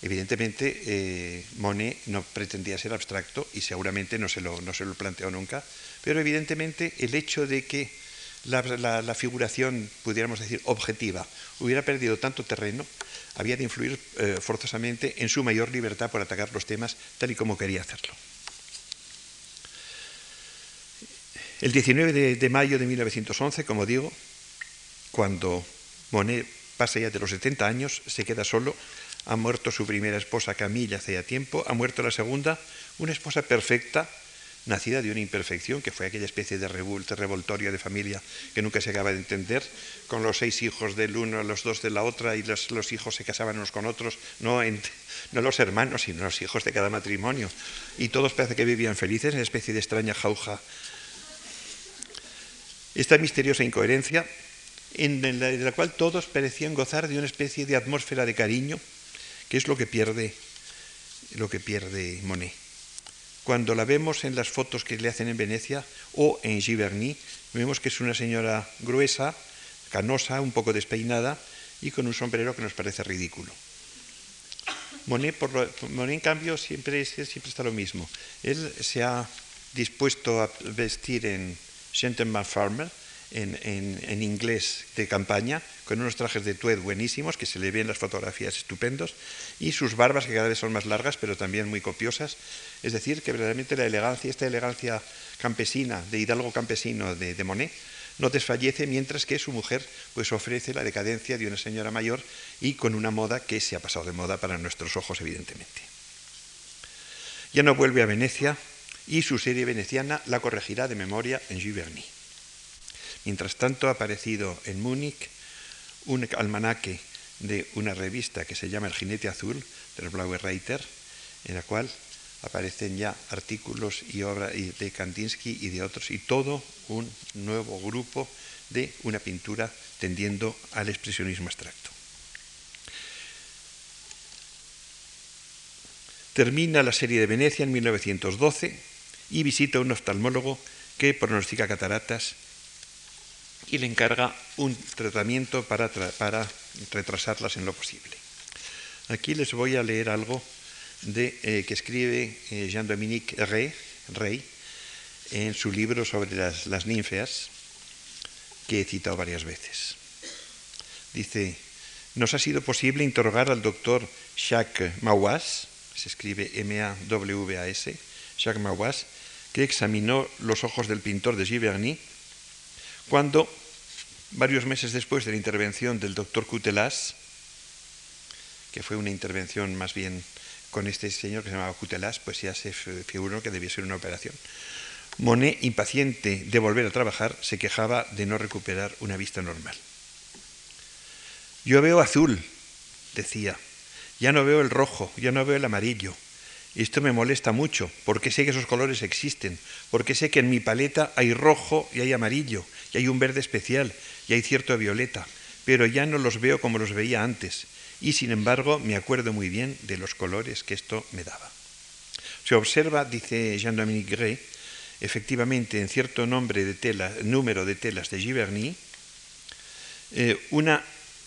Evidentemente, eh, Monet no pretendía ser abstracto y seguramente no se, lo, no se lo planteó nunca, pero evidentemente el hecho de que la, figuración, pudiéramos decir, objetiva, hubiera perdido tanto terreno, había de influir eh, forzosamente en su mayor libertad por atacar los temas tal y como quería hacerlo. El 19 de, mayo de 1911, como digo, cuando Monet pasa ya de los 70 años, se queda solo, ha muerto su primera esposa Camille hace ya tiempo, ha muerto la segunda, una esposa perfecta, nacida de una imperfección, que fue aquella especie de revoltorio de familia que nunca se acaba de entender, con los seis hijos del uno, los dos de la otra, y los, hijos se casaban unos con otros, no, no los hermanos, sino los hijos de cada matrimonio. Y todos parece que vivían felices en una especie de extraña jauja esta misteriosa incoherencia en la, de la cual todos parecían gozar de una especie de atmósfera de cariño, que es lo que pierde, lo que pierde Monet. Cuando la vemos en las fotos que le hacen en Venecia o en Giverny, vemos que es una señora gruesa, canosa, un poco despeinada y con un sombrero que nos parece ridículo. Monet, por Monet en cambio, siempre, siempre está lo mismo. Él se ha dispuesto a vestir en, Gentleman Farmer, en, inglés de campaña, con unos trajes de tued buenísimos, que se le ven las fotografías estupendos, y sus barbas que cada vez son más largas, pero también muy copiosas. Es decir, que verdaderamente la elegancia, esta elegancia campesina, de hidalgo campesino de, de Monet, no desfallece, mientras que su mujer pues ofrece la decadencia de una señora mayor y con una moda que se ha pasado de moda para nuestros ojos, evidentemente. Ya no vuelve a Venecia, y su serie veneciana la corregirá de memoria en Giverny. Mientras tanto ha aparecido en Múnich un almanaque de una revista que se llama El Jinete Azul, del Blaue Reiter, en la cual aparecen ya artículos y obras de Kandinsky y de otros, y todo un nuevo grupo de una pintura tendiendo al expresionismo abstracto. Termina la serie de Venecia en 1912 y visita a un oftalmólogo que pronostica cataratas y le encarga un tratamiento para, para retrasarlas en lo posible. Aquí les voy a leer algo de, eh, que escribe eh, Jean-Dominique Rey, en su libro sobre las, las ninfeas, que he citado varias veces. Dice, nos ha sido posible interrogar al doctor Jacques Mauas, se escribe M-A-W-A-S, Jacques Mauas, que examinó los ojos del pintor de Giverny, cuando, varios meses después de la intervención del doctor Cutelas, que fue una intervención más bien con este señor que se llamaba Cutelas, pues ya se figuró que debía ser una operación. Monet, impaciente de volver a trabajar, se quejaba de no recuperar una vista normal. Yo veo azul, decía, ya no veo el rojo, ya no veo el amarillo, y esto me molesta mucho, porque sé que esos colores existen, porque sé que en mi paleta hay rojo y hay amarillo, y hay un verde especial, y hay cierto violeta, pero ya no los veo como los veía antes, y sin embargo me acuerdo muy bien de los colores que esto me daba. Se observa, dice Jean-Dominique Gray, efectivamente en cierto nombre de tela, número de telas de Giverny, eh, una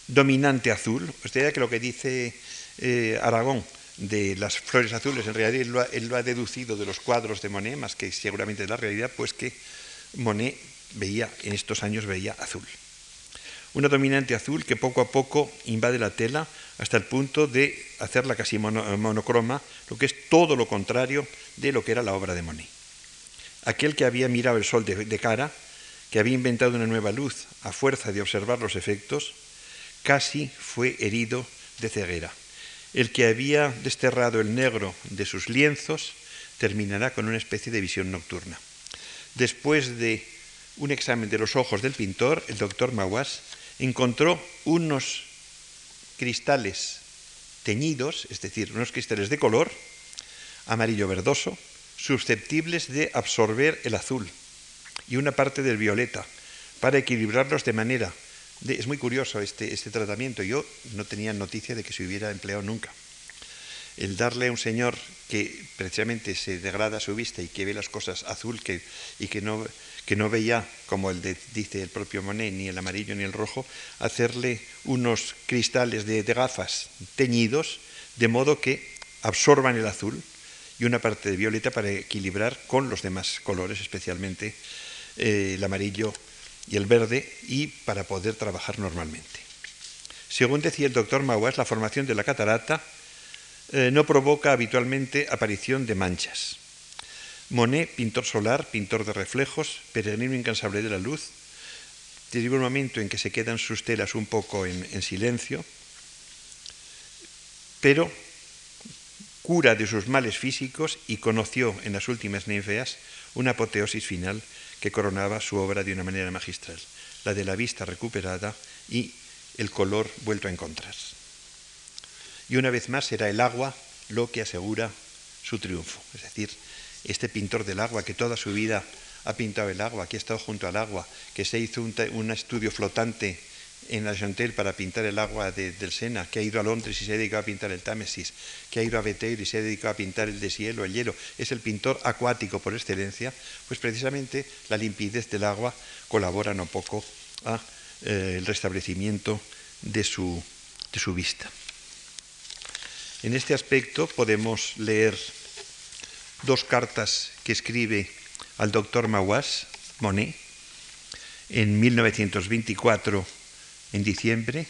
dominante azul, usted que lo que dice eh, Aragón de las flores azules, en realidad él lo, ha, deducido de los cuadros de Monet, más que seguramente de la realidad, pues que Monet veía, en estos años veía azul. Una dominante azul que poco a poco invade la tela hasta el punto de hacerla casi monocroma, lo que es todo lo contrario de lo que era la obra de Monet. Aquel que había mirado el sol de cara, que había inventado una nueva luz a fuerza de observar los efectos, casi fue herido de ceguera. El que había desterrado el negro de sus lienzos terminará con una especie de visión nocturna. Después de un examen de los ojos del pintor, el doctor Mawas encontró unos cristales teñidos, es decir, unos cristales de color amarillo verdoso, susceptibles de absorber el azul y una parte del violeta para equilibrarlos de manera es muy curioso este, este tratamiento. Yo no tenía noticia de que se hubiera empleado nunca. El darle a un señor que precisamente se degrada su vista y que ve las cosas azul que, y que no, que no veía, como el dice el propio Monet, ni el amarillo ni el rojo, hacerle unos cristales de, gafas teñidos de modo que absorban el azul y una parte de violeta para equilibrar con los demás colores, especialmente eh, el amarillo y el verde y para poder trabajar normalmente. Según decía el doctor Mauas, la formación de la catarata eh, no provoca habitualmente aparición de manchas. Monet, pintor solar, pintor de reflejos, peregrino incansable de la luz, llega un momento en que se quedan sus telas un poco en, silencio, pero cura de sus males físicos y conoció en las últimas ninfeas una apoteosis final que coronaba su obra de una manera magistral, la de la vista recuperada y el color vuelto a encontrar. Y una vez más será el agua lo que asegura su triunfo. Es decir, este pintor del agua que toda su vida ha pintado el agua, que ha estado junto al agua, que se hizo un, estudio flotante en la Chantel para pintar el agua del Sena, que ha ido a Londres y se ha dedicado a pintar el Támesis, que ha ido a Beteir y se ha dedicado a pintar el deshielo, el hielo, es el pintor acuático por excelencia, pues precisamente la limpidez del agua colabora no poco a eh, restablecimiento de su, de su vista. En este aspecto podemos leer dos cartas que escribe al doctor Mawas, Monet, en 1924 en diciembre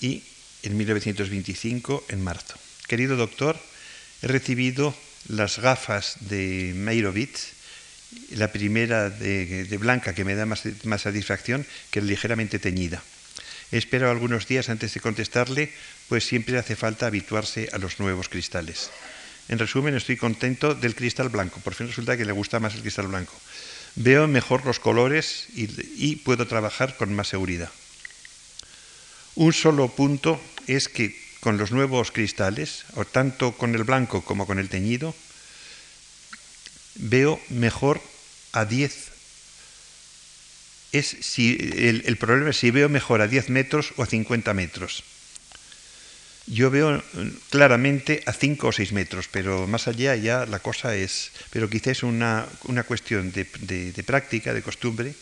y en 1925 en marzo. Querido doctor, he recibido las gafas de Meirovitz, la primera de, blanca que me da más, satisfacción que ligeramente teñida. Espero algunos días antes de contestarle, pues siempre hace falta habituarse a los nuevos cristales. En resumen, estoy contento del cristal blanco. Por fin resulta que le gusta más el cristal blanco. Veo mejor los colores y puedo trabajar con más seguridad. Un solo punto es que con los nuevos cristales, o tanto con el blanco como con el teñido, veo mejor a 10. Es si, el, problema es si veo mejor a 10 metros o a 50 metros. Yo veo claramente a 5 o 6 metros, pero más allá ya la cosa es, pero quizás es una, una cuestión de práctica, de costumbre,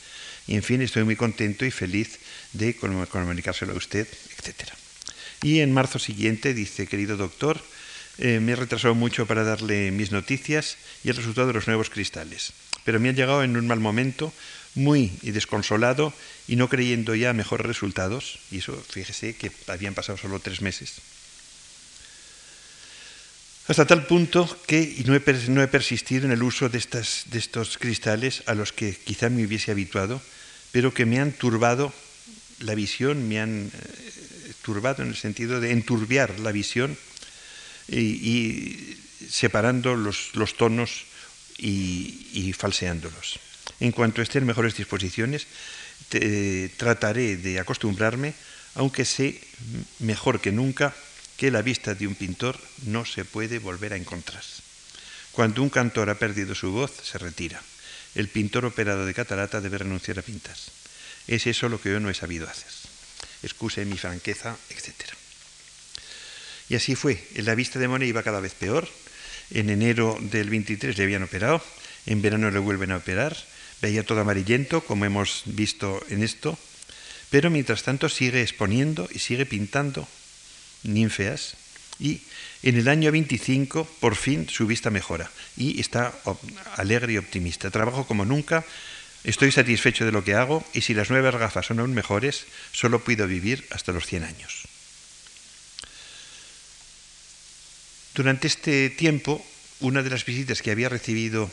y en fin, estoy muy contento y feliz de comunicárselo a usted, etc. Y en marzo siguiente dice, querido doctor, eh, me he retrasado mucho para darle mis noticias y el resultado de los nuevos cristales. Pero me han llegado en un mal momento, muy desconsolado y no creyendo ya mejores resultados. Y eso, fíjese que habían pasado solo tres meses. Hasta tal punto que no he, no he persistido en el uso de, de estos cristales a los que quizá me hubiese habituado, pero que me han turbado la visión, me han eh, turbado en el sentido de enturbiar la visión y, separando los, tonos y, falseándolos. En cuanto esté en mejores disposiciones, trataré de acostumbrarme, aunque sé mejor que nunca que la vista de un pintor no se puede volver a encontrar. Cuando un cantor ha perdido su voz, se retira. el pintor operado de catarata debe renunciar a pintar. Es eso lo que yo no he sabido hacer. Excuse mi franqueza, etc. Y así fue. La vista de Monet iba cada vez peor. En enero del 23 le habían operado. En verano le vuelven a operar. Veía todo amarillento, como hemos visto en esto. Pero mientras tanto sigue exponiendo y sigue pintando ninfeas. Y en el año 25, por fin, su vista mejora. Y está alegre y optimista. Trabajo como nunca. Estoy satisfecho de lo que hago y si las nuevas gafas son aún mejores, solo puedo vivir hasta los 100 años. Durante este tiempo, una de las visitas que había recibido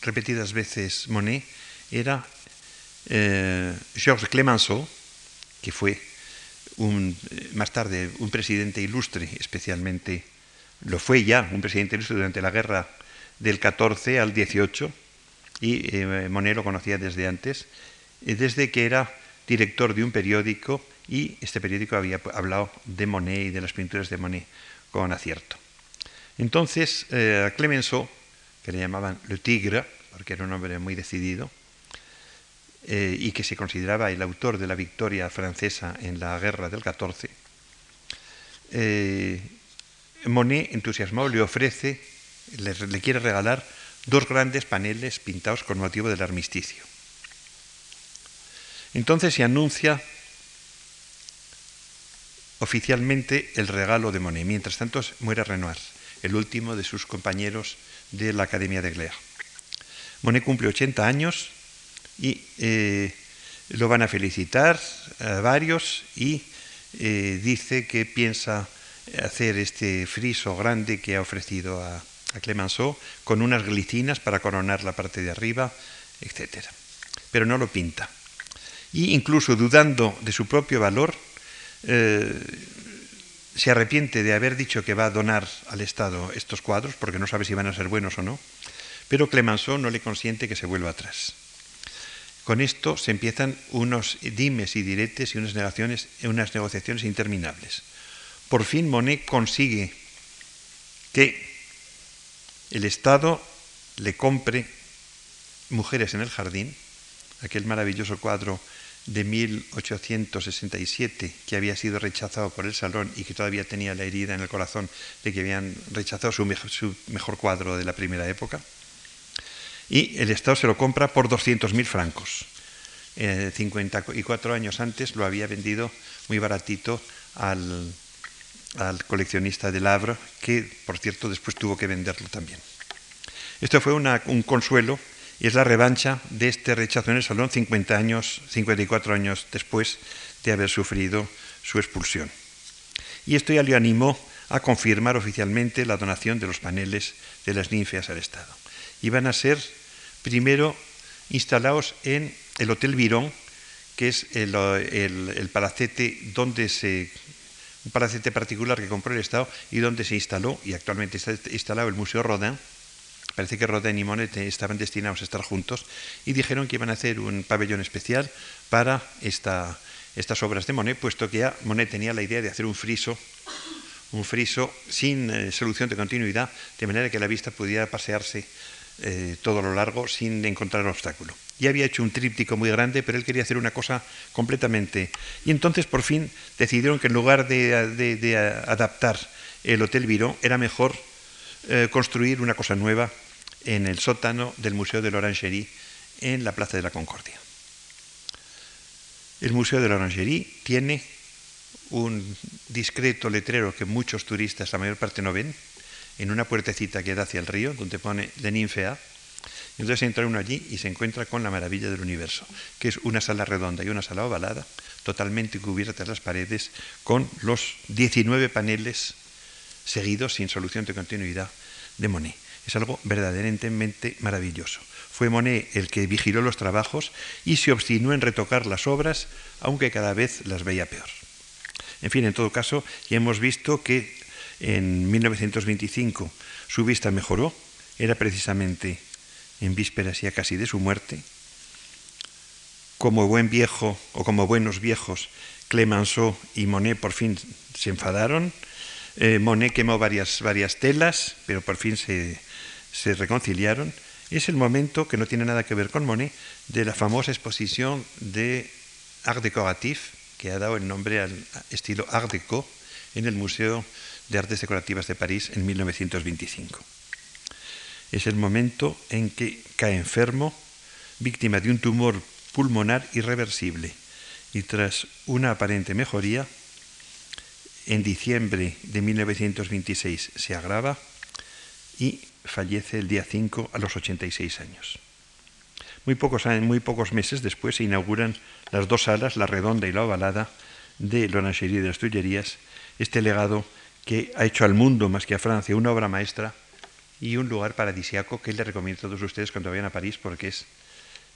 repetidas veces Monet era eh, Georges Clemenceau, que fue un, más tarde un presidente ilustre, especialmente lo fue ya, un presidente ilustre durante la guerra del 14 al 18, y eh, Monet lo conocía desde antes, eh, desde que era director de un periódico y este periódico había hablado de Monet y de las pinturas de Monet con acierto. Entonces, eh, Clemenceau, que le llamaban Le Tigre, porque era un hombre muy decidido, eh, y que se consideraba el autor de la victoria francesa en la guerra del 14, eh, Monet, entusiasmado, le ofrece, le quiere regalar dos grandes paneles pintados con motivo del armisticio. Entonces se anuncia oficialmente el regalo de Monet. Mientras tanto muere Renoir el último de sus compañeros de la Academia de Glea. Monet cumple 80 años y eh, lo van a felicitar a varios y eh, dice que piensa hacer este friso grande que ha ofrecido a, Clemenceau con unas glicinas para coronar la parte de arriba, etc. Pero no lo pinta. Y incluso dudando de su propio valor, eh, se arrepiente de haber dicho que va a donar al Estado estos cuadros, porque no sabe si van a ser buenos o no, pero Clemenceau no le consiente que se vuelva atrás. Con esto se empiezan unos dimes y diretes y unas negociaciones, unas negociaciones interminables. Por fin Monet consigue que el Estado le compre Mujeres en el Jardín, aquel maravilloso cuadro de 1867 que había sido rechazado por el Salón y que todavía tenía la herida en el corazón de que habían rechazado su, mejor cuadro de la primera época. Y el Estado se lo compra por 200.000 francos. 54 eh, años antes lo había vendido muy baratito al, coleccionista del Havre, que por cierto después tuvo que venderlo también. Esto fue un consuelo y es la revancha de este rechazo en el Salón 50 años, 54 años después de haber sufrido su expulsión. Y esto ya le animó a confirmar oficialmente la donación de los paneles de las ninfeas al Estado. Iban a ser primero instalados en el Hotel Virón, que es el, palacete donde se un palacete particular que compró el Estado y donde se instaló, y actualmente está instalado el Museo Rodin, Parece que Rodin y Monet estaban destinados a estar juntos y dijeron que iban a hacer un pabellón especial para estas obras de Monet, puesto que ya Monet tenía la idea de hacer un friso, un friso sin eh, solución de continuidad, de manera que la vista pudiera pasearse eh, todo lo largo sin encontrar obstáculo. Ya había hecho un tríptico muy grande, pero él quería hacer una cosa completamente. Y entonces por fin decidieron que en lugar de, adaptar el Hotel Viro, era mejor eh, construir una cosa nueva en el sótano del Museo de l'Orangerie en la Plaza de la Concordia. El Museo de l'Orangerie tiene un discreto letrero que muchos turistas, la mayor parte, no ven, en una puertecita que da hacia el río, donde pone de Ninfea. Entonces entra uno allí y se encuentra con la maravilla del universo, que es una sala redonda y una sala ovalada, totalmente cubiertas las paredes, con los 19 paneles seguidos sin solución de continuidad de Monet. Es algo verdaderamente maravilloso. Fue Monet el que vigiló los trabajos y se obstinó en retocar las obras, aunque cada vez las veía peor. En fin, en todo caso, ya hemos visto que en 1925 su vista mejoró, era precisamente en vísperas ya casi de su muerte. Como buen viejo o como buenos viejos, Clemenceau y Monet por fin se enfadaron, eh, Monet quemó varias, telas, pero por fin se, reconciliaron. Es el momento, que no tiene nada que ver con Monet, de la famosa exposición de Art Decoratif, que ha dado el nombre al estilo Art Deco en el Museo de Artes Decorativas de París en 1925. Es el momento en que cae enfermo, víctima de un tumor pulmonar irreversible, y tras una aparente mejoría, en diciembre de 1926 se agrava y fallece el día 5 a los 86 años. Muy pocos, muy pocos meses después se inauguran las dos salas, la redonda y la ovalada, de l'Orangerie de las Tullerías, este legado que ha hecho al mundo, más que a Francia, una obra maestra y un lugar paradisiaco que les recomiendo a todos ustedes cuando vayan a París porque es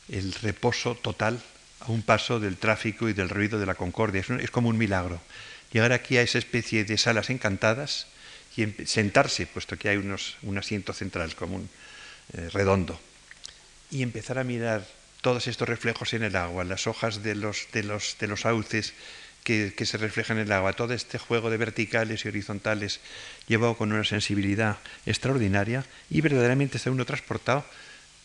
el reposo total a un paso del tráfico y del ruido de la concordia. Es, como un milagro. Llegar aquí a esa especie de salas encantadas y sentarse, puesto que hay unos, un asiento central común, eh, redondo, y empezar a mirar todos estos reflejos en el agua, las hojas de los, de los, de los sauces que, se reflejan en el agua, todo este juego de verticales y horizontales llevado con una sensibilidad extraordinaria y verdaderamente está uno transportado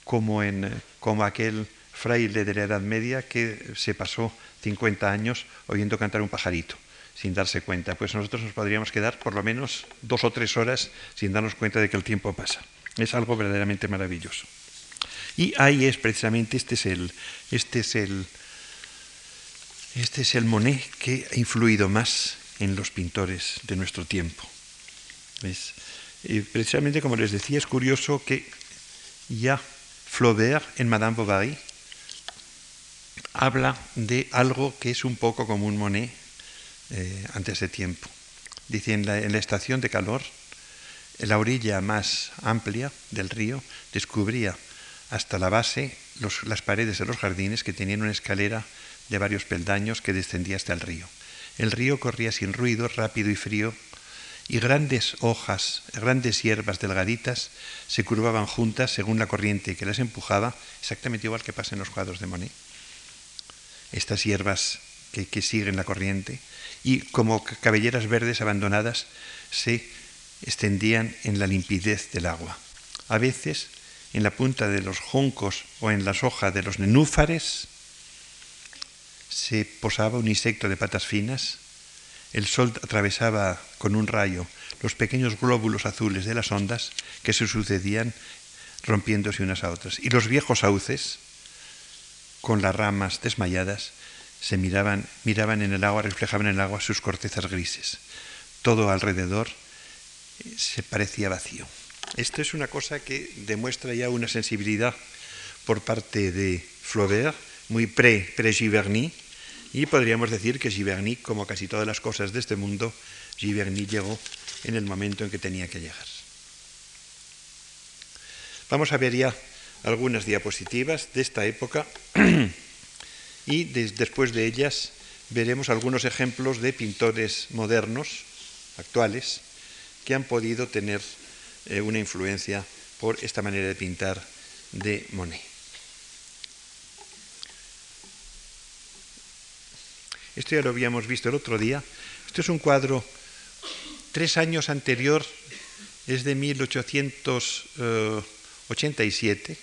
como, en, como aquel fraile de la Edad Media que se pasó 50 años oyendo cantar un pajarito sin darse cuenta. Pues nosotros nos podríamos quedar por lo menos dos o tres horas sin darnos cuenta de que el tiempo pasa. Es algo verdaderamente maravilloso. Y ahí es precisamente, este es el, este es el, este es el Monet que ha influido más en los pintores de nuestro tiempo. Es, precisamente como les decía, es curioso que ya Flaubert en Madame Bovary habla de algo que es un poco como un Monet eh, antes de tiempo. Dice, en la, estación de calor, en la orilla más amplia del río descubría hasta la base las paredes de los jardines que tenían una escalera de varios peldaños que descendía hasta el río. El río corría sin ruido, rápido y frío, y grandes hojas, grandes hierbas delgaditas se curvaban juntas según la corriente que las empujaba, exactamente igual que pasa en los cuadros de Monet. Estas hierbas que, que siguen la corriente y como cabelleras verdes abandonadas se extendían en la limpidez del agua. A veces, en la punta de los juncos o en las hojas de los nenúfares, se posaba un insecto de patas finas, el sol atravesaba con un rayo los pequeños glóbulos azules de las ondas que se sucedían rompiéndose unas a otras. Y los viejos sauces, con las ramas desmayadas, se miraban, miraban en el agua, reflejaban en el agua sus cortezas grises. Todo alrededor eh, se parecía vacío. Esto es una cosa que demuestra ya una sensibilidad por parte de Flaubert, muy pre-Giverny, y podríamos decir que Giverny, como casi todas las cosas de este mundo, Giverny llegó en el momento en que tenía que llegar. Vamos a ver ya algunas diapositivas de esta época y después de ellas veremos algunos ejemplos de pintores modernos, actuales, que han podido tener eh, una influencia por esta manera de pintar de Monet. Esto ya lo habíamos visto el otro día. Esto es un cuadro tres años anterior, es de 1887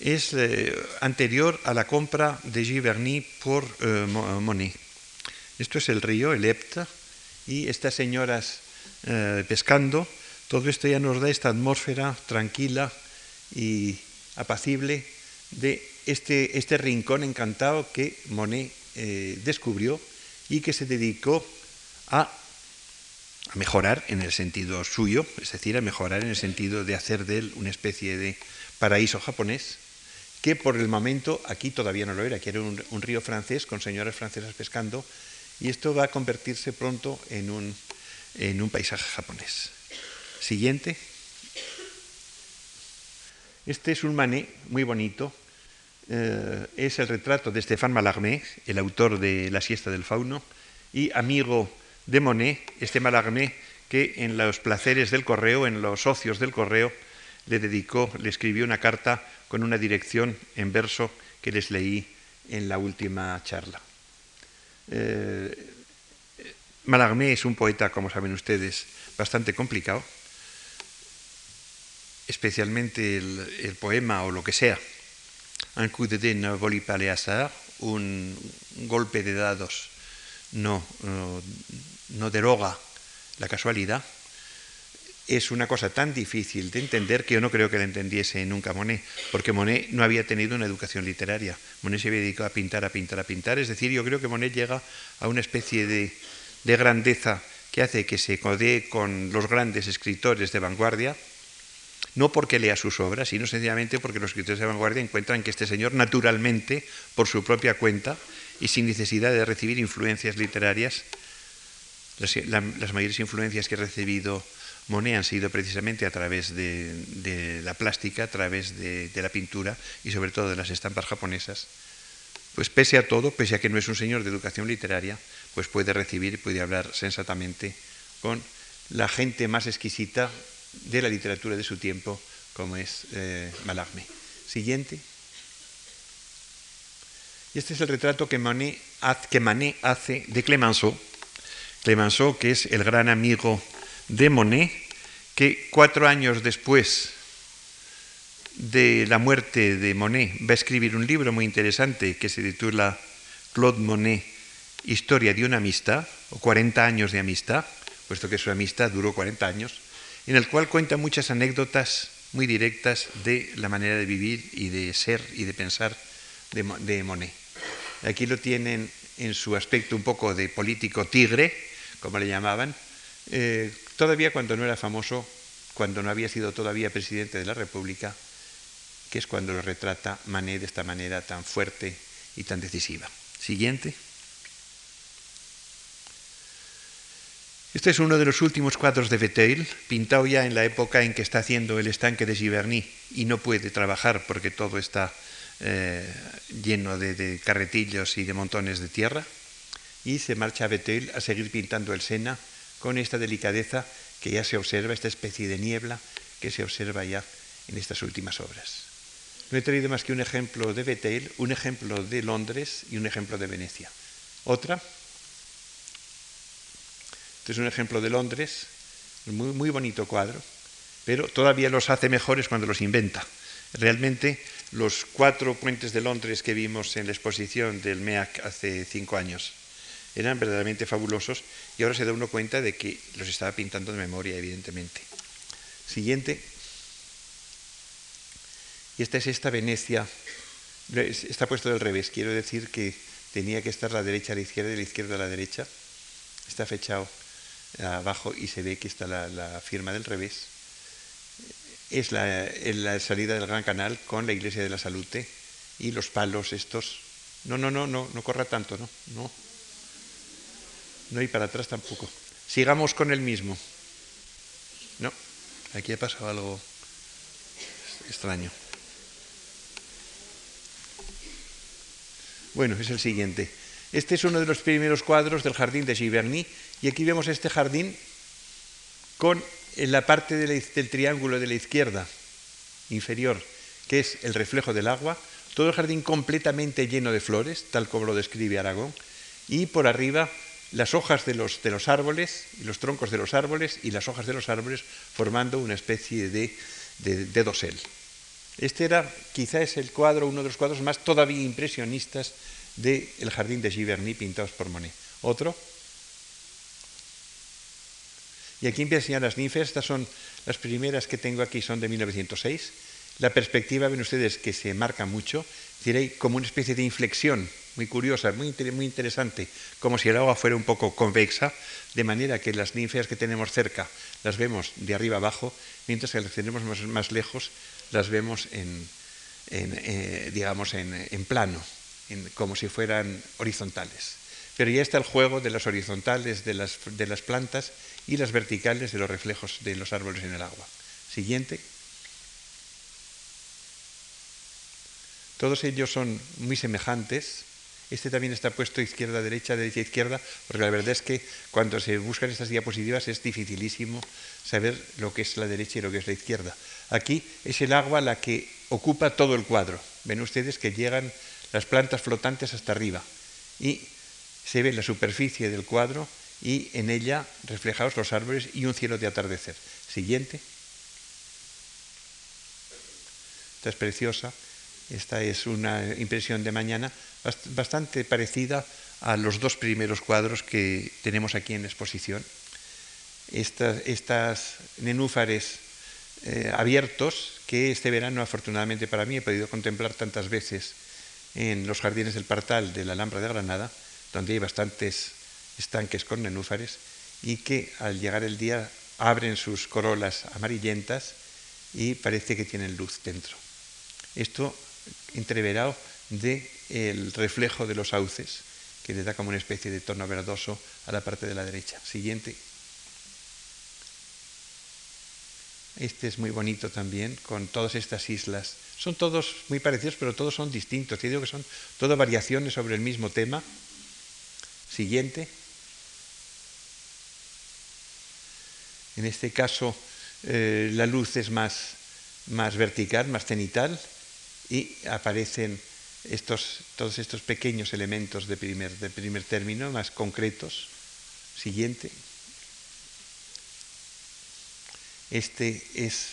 es eh, anterior a la compra de Giverny por eh, Monet. Esto es el río, el Epta, y estas señoras eh, pescando, todo esto ya nos da esta atmósfera tranquila y apacible de este, este rincón encantado que Monet descubrió y que se dedicó a, a mejorar en el sentido suyo, es decir, a mejorar en el sentido de hacer de él una especie de paraíso japonés, que por el momento aquí todavía no lo era, que era un, un río francés con señoras francesas pescando, y esto va a convertirse pronto en un, en un paisaje japonés. Siguiente. Este es un mané muy bonito. Eh, es el retrato de Stéphane Mallarmé, el autor de La siesta del fauno, y amigo de Monet, este Mallarmé, que en los placeres del correo, en los socios del correo, le dedicó, le escribió una carta con una dirección en verso que les leí en la última charla. Eh, Mallarmé es un poeta, como saben ustedes, bastante complicado. especialmente el, poema o lo que sea, un coup de dé ne voli hasard, un golpe de dados no, no deroga la casualidad, es una cosa tan difícil de entender que yo no creo que la entendiese nunca Monet, porque Monet no había tenido una educación literaria. Monet se había dedicado a pintar, a pintar, a pintar. Es decir, yo creo que Monet llega a una especie de, grandeza que hace que se codee con los grandes escritores de vanguardia, no porque lea sus obras, sino sencillamente porque los escritores de vanguardia encuentran que este señor naturalmente, por su propia cuenta y sin necesidad de recibir influencias literarias, las mayores influencias que ha recibido Monet han sido precisamente a través de, la plástica, a través de, la pintura y sobre todo de las estampas japonesas. Pues pese a todo, pese a que no es un señor de educación literaria, pues puede recibir y puede hablar sensatamente con la gente más exquisita de la literatura de su tiempo, como es eh. Siguiente. Y este es el retrato que Manet, que hace de Clemenceau. Clemenceau, que es el gran amigo de Monet, que cuatro años después de la muerte de Monet va a escribir un libro muy interesante que se titula Claude Monet, Historia de una amistad, o 40 años de amistad, puesto que su amistad duró 40 años, en el cual cuenta muchas anécdotas muy directas de la manera de vivir y de ser y de pensar de, Monet. Aquí lo tienen en su aspecto un poco de político tigre, como le llamaban, eh, todavía cuando no era famoso, cuando no había sido todavía presidente de la República, que es cuando lo retrata Manet de esta manera tan fuerte y tan decisiva. Siguiente. Este es uno de los últimos cuadros de Betaille, pintado ya en la época en que está haciendo el estanque de Giverny y no puede trabajar porque todo está eh, lleno de, carretillos y de montones de tierra. Y se marcha a a seguir pintando el Sena con esta delicadeza que ya se observa, esta especie de niebla que se observa ya en estas últimas obras. No he traído más que un ejemplo de Bethel, un ejemplo de Londres y un ejemplo de Venecia. Otra. Este es un ejemplo de Londres, muy, muy bonito cuadro, pero todavía los hace mejores cuando los inventa. Realmente los cuatro puentes de Londres que vimos en la exposición del MEAC hace cinco años eran verdaderamente fabulosos y ahora se da uno cuenta de que los estaba pintando de memoria, evidentemente. Siguiente. Y esta es esta Venecia. Está puesto del revés. Quiero decir que tenía que estar la derecha a la izquierda y la izquierda a la derecha. Está fechado abajo y se ve que está la, firma del revés. Es la, salida del Gran Canal con la Iglesia de la Salute y los palos estos. No, no, no, no, no corra tanto, no, no. No hay para atrás tampoco. Sigamos con el mismo. No, aquí ha pasado algo extraño. Bueno, es el siguiente. Este es uno de los primeros cuadros del jardín de Giverny y aquí vemos este jardín con la parte del triángulo de la izquierda inferior, que es el reflejo del agua, todo el jardín completamente lleno de flores, tal como lo describe Aragón, y por arriba las hojas de los, de los árboles, los troncos de los árboles y las hojas de los árboles formando una especie de, de, dosel. Este era, quizá es el cuadro, uno de los cuadros más todavía impresionistas del jardín de Giverny pintados por Monet. Otro. Y aquí empieza a enseñar las ninfas, estas son las primeras que tengo aquí, son de 1906. La perspectiva, ven ustedes, que se marca mucho, diré como una especie de inflexión muy curiosa, muy, muy interesante, como si el agua fuera un poco convexa, de manera que las ninfeas que tenemos cerca las vemos de arriba abajo, mientras que las que tenemos más, lejos las vemos en, eh, digamos, en, plano, como si fueran horizontales. Pero ya está el juego de las horizontales de las, de las plantas y las verticales de los reflejos de los árboles en el agua. Siguiente. Todos ellos son muy semejantes, este también está puesto izquierda-derecha, derecha-izquierda, porque la verdad es que cuando se buscan estas diapositivas es dificilísimo saber lo que es la derecha y lo que es la izquierda. Aquí es el agua la que ocupa todo el cuadro. Ven ustedes que llegan las plantas flotantes hasta arriba y se ve la superficie del cuadro y en ella reflejados los árboles y un cielo de atardecer. Siguiente. esta es preciosa, esta es una impresión de mañana bastante parecida a los dos primeros cuadros que tenemos aquí en la exposición. Estas, nenúfares eh, abiertos que este verano, afortunadamente para mí, he podido contemplar tantas veces en los jardines del Partal de la Alhambra de Granada, donde hay bastantes estanques con nenúfares, y que al llegar el día abren sus corolas amarillentas y parece que tienen luz dentro. Esto entreverado de el reflejo de los sauces, que le da como una especie de tono verdoso a la parte de la derecha. Siguiente. Este es muy bonito también, con todas estas islas. Son todos muy parecidos, pero todos son distintos. Te digo que son todas variaciones sobre el mismo tema. Siguiente. En este caso, eh, la luz es más, más vertical, más cenital, y aparecen estos, todos estos pequeños elementos de primer, de primer término, más concretos. Siguiente. Este es,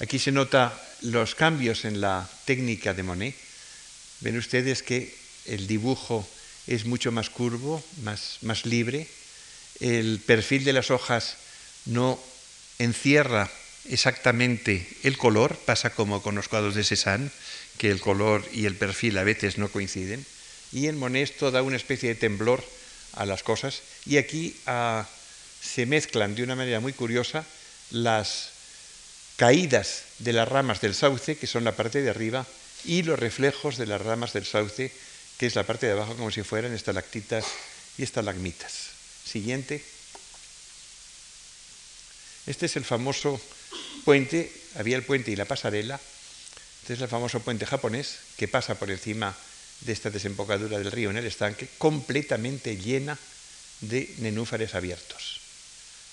aquí se nota los cambios en la técnica de Monet. Ven ustedes que el dibujo es mucho más curvo, más, más libre. El perfil de las hojas no encierra exactamente el color, pasa como con los cuadros de Cézanne, que el color y el perfil a veces no coinciden. Y en Monet esto da una especie de temblor a las cosas. Y aquí ah, se mezclan de una manera muy curiosa las caídas de las ramas del sauce, que son la parte de arriba, y los reflejos de las ramas del sauce, que es la parte de abajo, como si fueran estalactitas y estalagmitas. Siguiente. Este es el famoso puente, había el puente y la pasarela. Este es el famoso puente japonés que pasa por encima de esta desembocadura del río en el estanque, completamente llena de nenúfares abiertos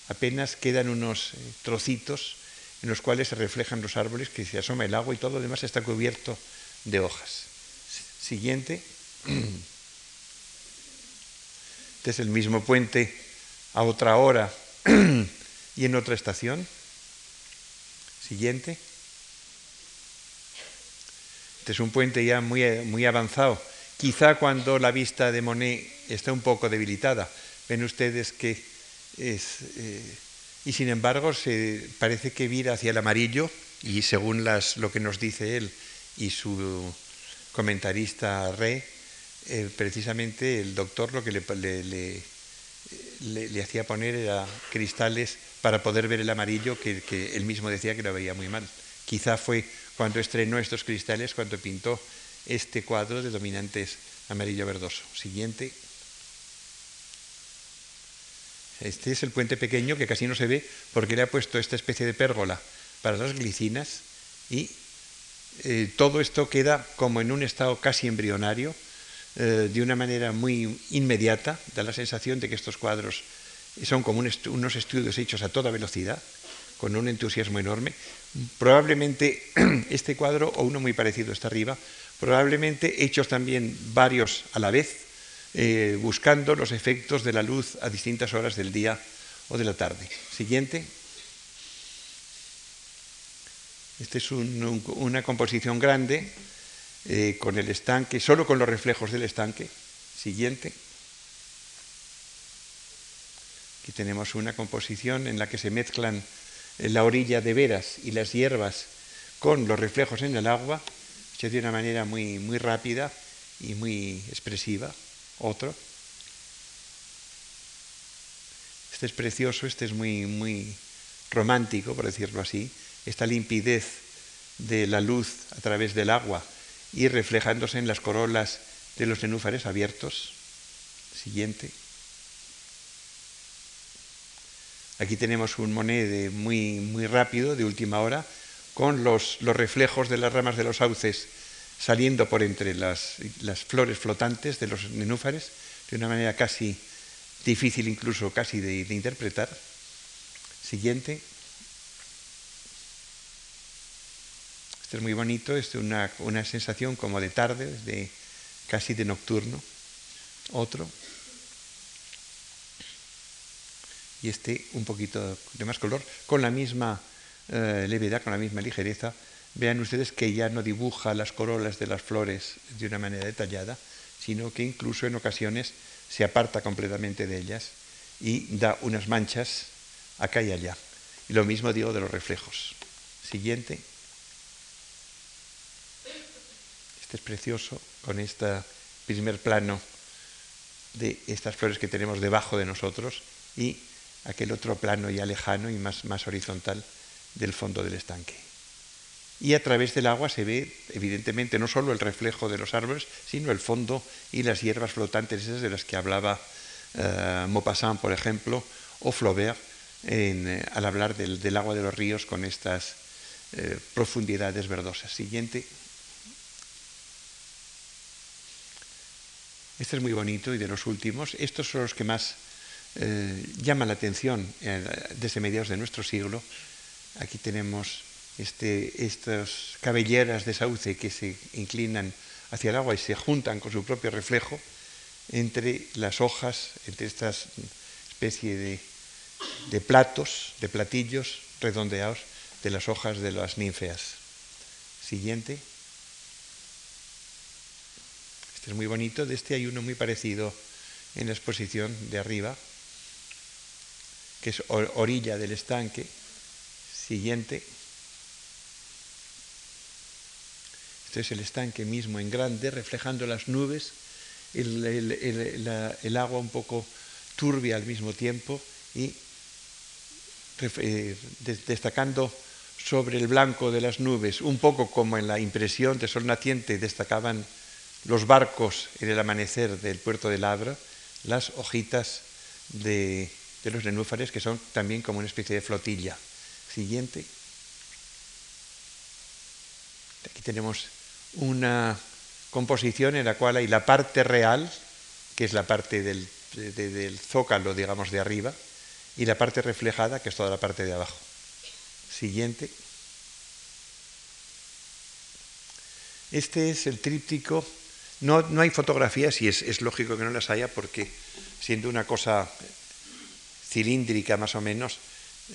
apenas quedan unos eh, trocitos en los cuales se reflejan los árboles, que se asoma el agua y todo lo demás está cubierto de hojas. Siguiente. Este es el mismo puente a otra hora y en otra estación. Siguiente. Este es un puente ya muy, muy avanzado. Quizá cuando la vista de Monet está un poco debilitada. Ven ustedes que es, eh, y sin embargo se parece que vira hacia el amarillo y según las, lo que nos dice él y su comentarista Re, eh, precisamente el doctor lo que le, hacía poner era cristales para poder ver el amarillo que, que él mismo decía que lo veía muy mal. Quizá fue cuando estrenó estos cristales, cuando pintó este cuadro de dominantes amarillo verdoso. Siguiente. Este es el puente pequeño que casi no se ve porque le ha puesto esta especie de pérgola para las glicinas y eh, todo esto queda como en un estado casi embrionario, eh, de una manera muy inmediata, da la sensación de que estos cuadros son como unos estudios hechos a toda velocidad, con un entusiasmo enorme. Probablemente este cuadro, o uno muy parecido está arriba, probablemente hechos también varios a la vez, eh, buscando los efectos de la luz a distintas horas del día o de la tarde. Siguiente. Esta es una composición grande eh, con el estanque, solo con los reflejos del estanque. Siguiente. Aquí tenemos una composición en la que se mezclan eh, la orilla de veras y las hierbas con los reflejos en el agua, hecho de una manera muy, muy rápida y muy expresiva. Otro. Este es precioso, este es muy, muy romántico, por decirlo así. Esta limpidez de la luz a través del agua y reflejándose en las corolas de los nenúfares abiertos. Siguiente. Aquí tenemos un Monet muy, muy rápido, de última hora, con los, los reflejos de las ramas de los sauces saliendo por entre las, flores flotantes de los nenúfares, de una manera casi difícil incluso casi de, interpretar. Siguiente. Este es muy bonito, es una, una sensación como de tarde, de, casi de nocturno. Otro. Y este un poquito de más color, con la misma eh, levedad, con la misma ligereza vean ustedes que ya no dibuja las corolas de las flores de una manera detallada, sino que incluso en ocasiones se aparta completamente de ellas y da unas manchas acá y allá. Y lo mismo digo de los reflejos. Siguiente. Este es precioso con este primer plano de estas flores que tenemos debajo de nosotros y aquel otro plano ya lejano y más, más horizontal del fondo del estanque. Y a través del agua se ve, evidentemente, no solo el reflejo de los árboles, sino el fondo y las hierbas flotantes, esas de las que hablaba uh, Maupassant, por ejemplo, o Flaubert, eh, al hablar del, agua de los ríos con estas eh, profundidades verdosas. Siguiente. Este es muy bonito y de los últimos. Estos son los que más eh, llaman la atención eh, desde mediados de nuestro siglo. Aquí tenemos este, estas cabelleras de sauce que se inclinan hacia el agua y se juntan con su propio reflejo entre las hojas, entre estas especie de, de platos, de platillos redondeados de las hojas de las ninfeas. Siguiente. Este es muy bonito. De este hay uno muy parecido en la exposición de arriba, que es orilla del estanque. Siguiente. Este es el estanque mismo en grande, reflejando las nubes, el, el agua un poco turbia al mismo tiempo y eh, destacando sobre el blanco de las nubes, un poco como en la impresión de sol naciente destacaban los barcos en el amanecer del puerto de Labra, las hojitas de, de los nenúfares, que son también como una especie de flotilla. Siguiente. Aquí tenemos una composición en la cual hay la parte real, que es la parte del, de, del zócalo, digamos, de arriba, y la parte reflejada, que es toda la parte de abajo. Siguiente. Este es el tríptico. No, no hay fotografías y es, es, lógico que no las haya porque siendo una cosa cilíndrica más o menos,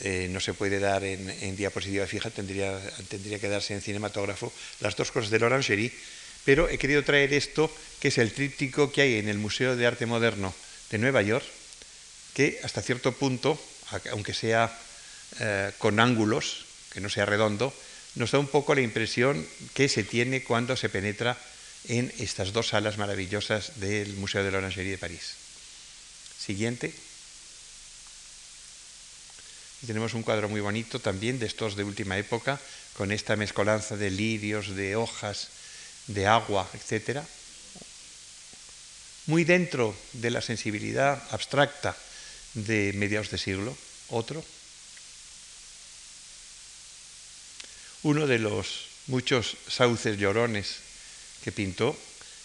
eh, no se puede dar en, en, diapositiva fija, tendría, tendría que darse en cinematógrafo, las dos cosas de l'Orangerie, pero he querido traer esto, que es el tríptico que hay en el Museo de Arte Moderno de Nueva York, que hasta cierto punto, aunque sea eh, con ángulos, que no sea redondo, nos da un poco la impresión que se tiene cuando se penetra en estas dos salas maravillosas del Museo de la Orangerie de París. Siguiente. Y tenemos un cuadro muy bonito también de estos de última época, con esta mezcolanza de lirios, de hojas, de agua, etc. Muy dentro de la sensibilidad abstracta de mediados de siglo. Otro. Uno de los muchos sauces llorones que pintó.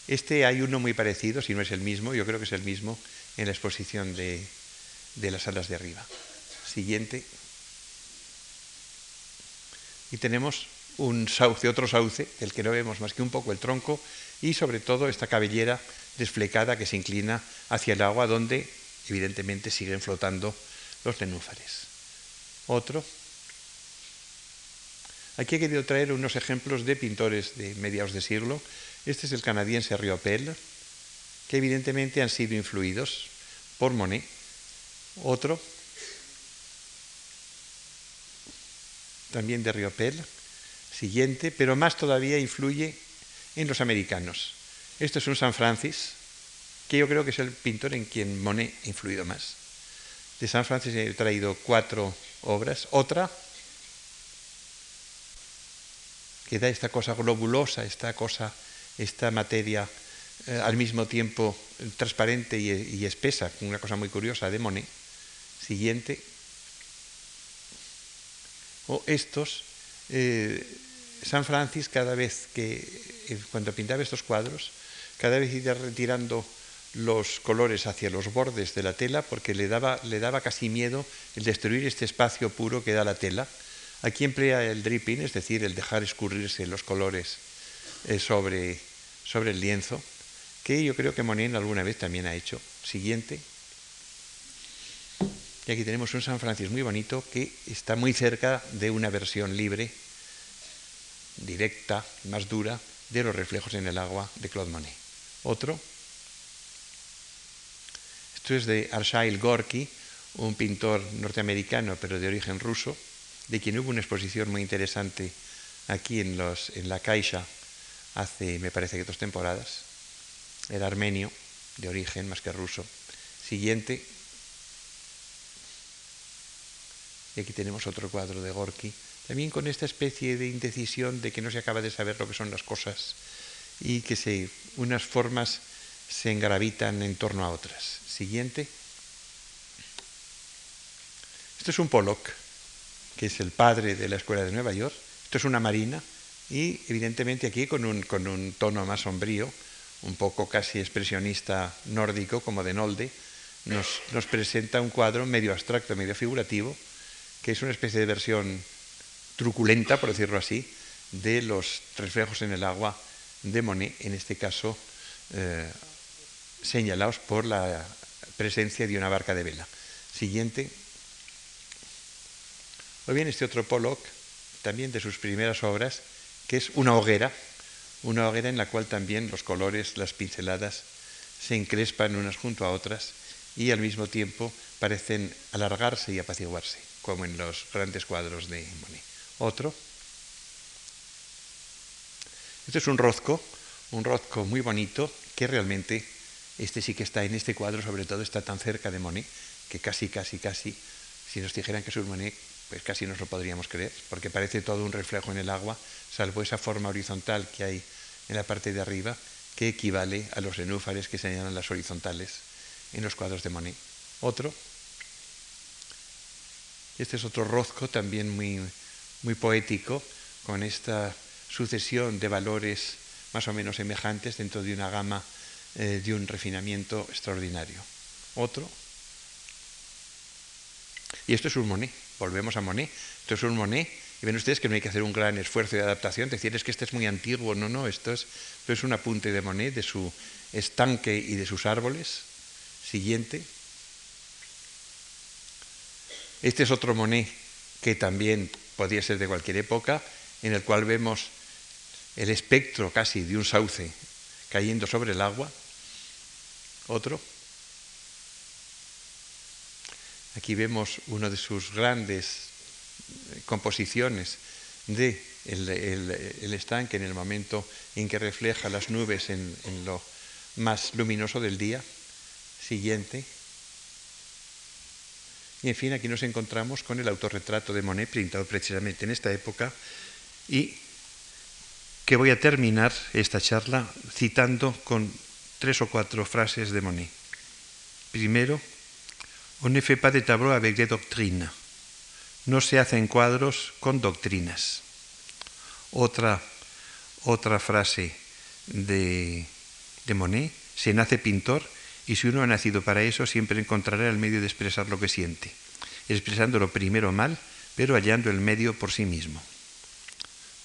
Este hay uno muy parecido, si no es el mismo, yo creo que es el mismo, en la exposición de, de las salas de arriba. Siguiente. Y tenemos un sauce, otro sauce, del que no vemos más que un poco el tronco, y sobre todo esta cabellera desflecada que se inclina hacia el agua, donde evidentemente siguen flotando los nenúfares. Otro. Aquí he querido traer unos ejemplos de pintores de mediados de siglo. Este es el canadiense Riopel, que evidentemente han sido influidos por Monet. Otro, también de Riopel, siguiente, pero más todavía influye en los americanos. Esto es un San Francis, que yo creo que es el pintor en quien Monet ha influido más. De San Francisco he traído cuatro obras. Otra, que da esta cosa globulosa, esta cosa, esta materia eh, al mismo tiempo transparente y, y, espesa, una cosa muy curiosa de Monet. Siguiente. O estos, eh, San Francis cada vez que, eh, cuando pintaba estos cuadros, cada vez iba retirando los colores hacia los bordes de la tela porque le daba, le daba casi miedo el destruir este espacio puro que da la tela. Aquí emplea el dripping, es decir, el dejar escurrirse los colores eh, sobre, sobre el lienzo, que yo creo que Monet alguna vez también ha hecho. Siguiente. Y aquí tenemos un San Francisco muy bonito que está muy cerca de una versión libre directa, más dura, de los reflejos en el agua de Claude Monet. Otro. Esto es de Arshail Gorky, un pintor norteamericano, pero de origen ruso, de quien hubo una exposición muy interesante aquí en, los, en la Caixa hace, me parece que dos temporadas. Era armenio, de origen más que ruso. Siguiente. Y aquí tenemos otro cuadro de Gorky, también con esta especie de indecisión de que no se acaba de saber lo que son las cosas y que unas formas se engravitan en torno a otras. Siguiente. Esto es un Pollock, que es el padre de la Escuela de Nueva York. Esto es una marina y evidentemente aquí con un, tono más sombrío, un poco casi expresionista nórdico como de Nolde, nos presenta un cuadro medio abstracto, medio figurativo, que es una especie de versión truculenta, por decirlo así, de los reflejos en el agua de Monet, en este caso eh, señalados por la presencia de una barca de vela. Siguiente. O bien este otro Pollock, también de sus primeras obras, que es una hoguera, una hoguera en la cual también los colores, las pinceladas, se encrespan unas junto a otras y al mismo tiempo parecen alargarse y apaciguarse, como en los grandes cuadros de Monet. Otro. Este es un rozco, un rozco muy bonito, que realmente, este sí que está en este cuadro, sobre todo está tan cerca de Monet, que casi, casi, casi, si nos dijeran que es un Monet, pues casi nos lo podríamos creer, porque parece todo un reflejo en el agua, salvo esa forma horizontal que hay en la parte de arriba, que equivale a los nenúfares que señalan las horizontales en los cuadros de Monet. Otro. Este es otro rozco también muy, muy poético, con esta sucesión de valores más o menos semejantes dentro de una gama eh, de un refinamiento extraordinario. Otro. Y esto es un Monet, volvemos a Monet. Esto es un Monet, y ven ustedes que no hay que hacer un gran esfuerzo de adaptación, decir es que este es muy antiguo, no, no, esto es, esto es un apunte de Monet, de su estanque y de sus árboles. Siguiente. Este es otro Monet que también podría ser de cualquier época, en el cual vemos el espectro casi de un sauce cayendo sobre el agua. Otro. Aquí vemos una de sus grandes eh, composiciones de el, estanque en el momento en que refleja las nubes en lo más luminoso del día. Siguiente. Y en fin, aquí nos encontramos con el autorretrato de Monet, pintado precisamente en esta época, y que voy a terminar esta charla citando con tres o cuatro frases de Monet. Primero, on ne fait pas de tableaux avec des doctrines. No se hacen cuadros con doctrinas. Otra, otra frase de, de Monet, se nace pintor y si uno ha nacido para eso, siempre encontrará el medio de expresar lo que siente, expresándolo primero mal, pero hallando el medio por sí mismo.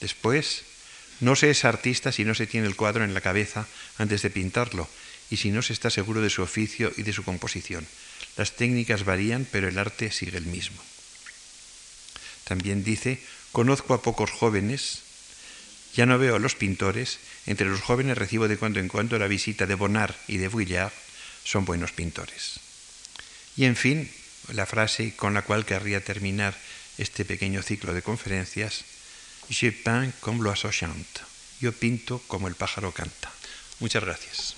Después, no se es artista si no se tiene el cuadro en la cabeza antes de pintarlo y si no se está seguro de su oficio y de su composición. Las técnicas varían, pero el arte sigue el mismo. También dice, conozco a pocos jóvenes, ya no veo a los pintores, entre los jóvenes recibo de cuando en cuando la visita de Bonnard y de Vuillard, son buenos pintores. Y en fin, la frase con la cual querría terminar este pequeño ciclo de conferencias, Je peins comme l'oiseau chante. Yo pinto como el pájaro canta. Muchas gracias.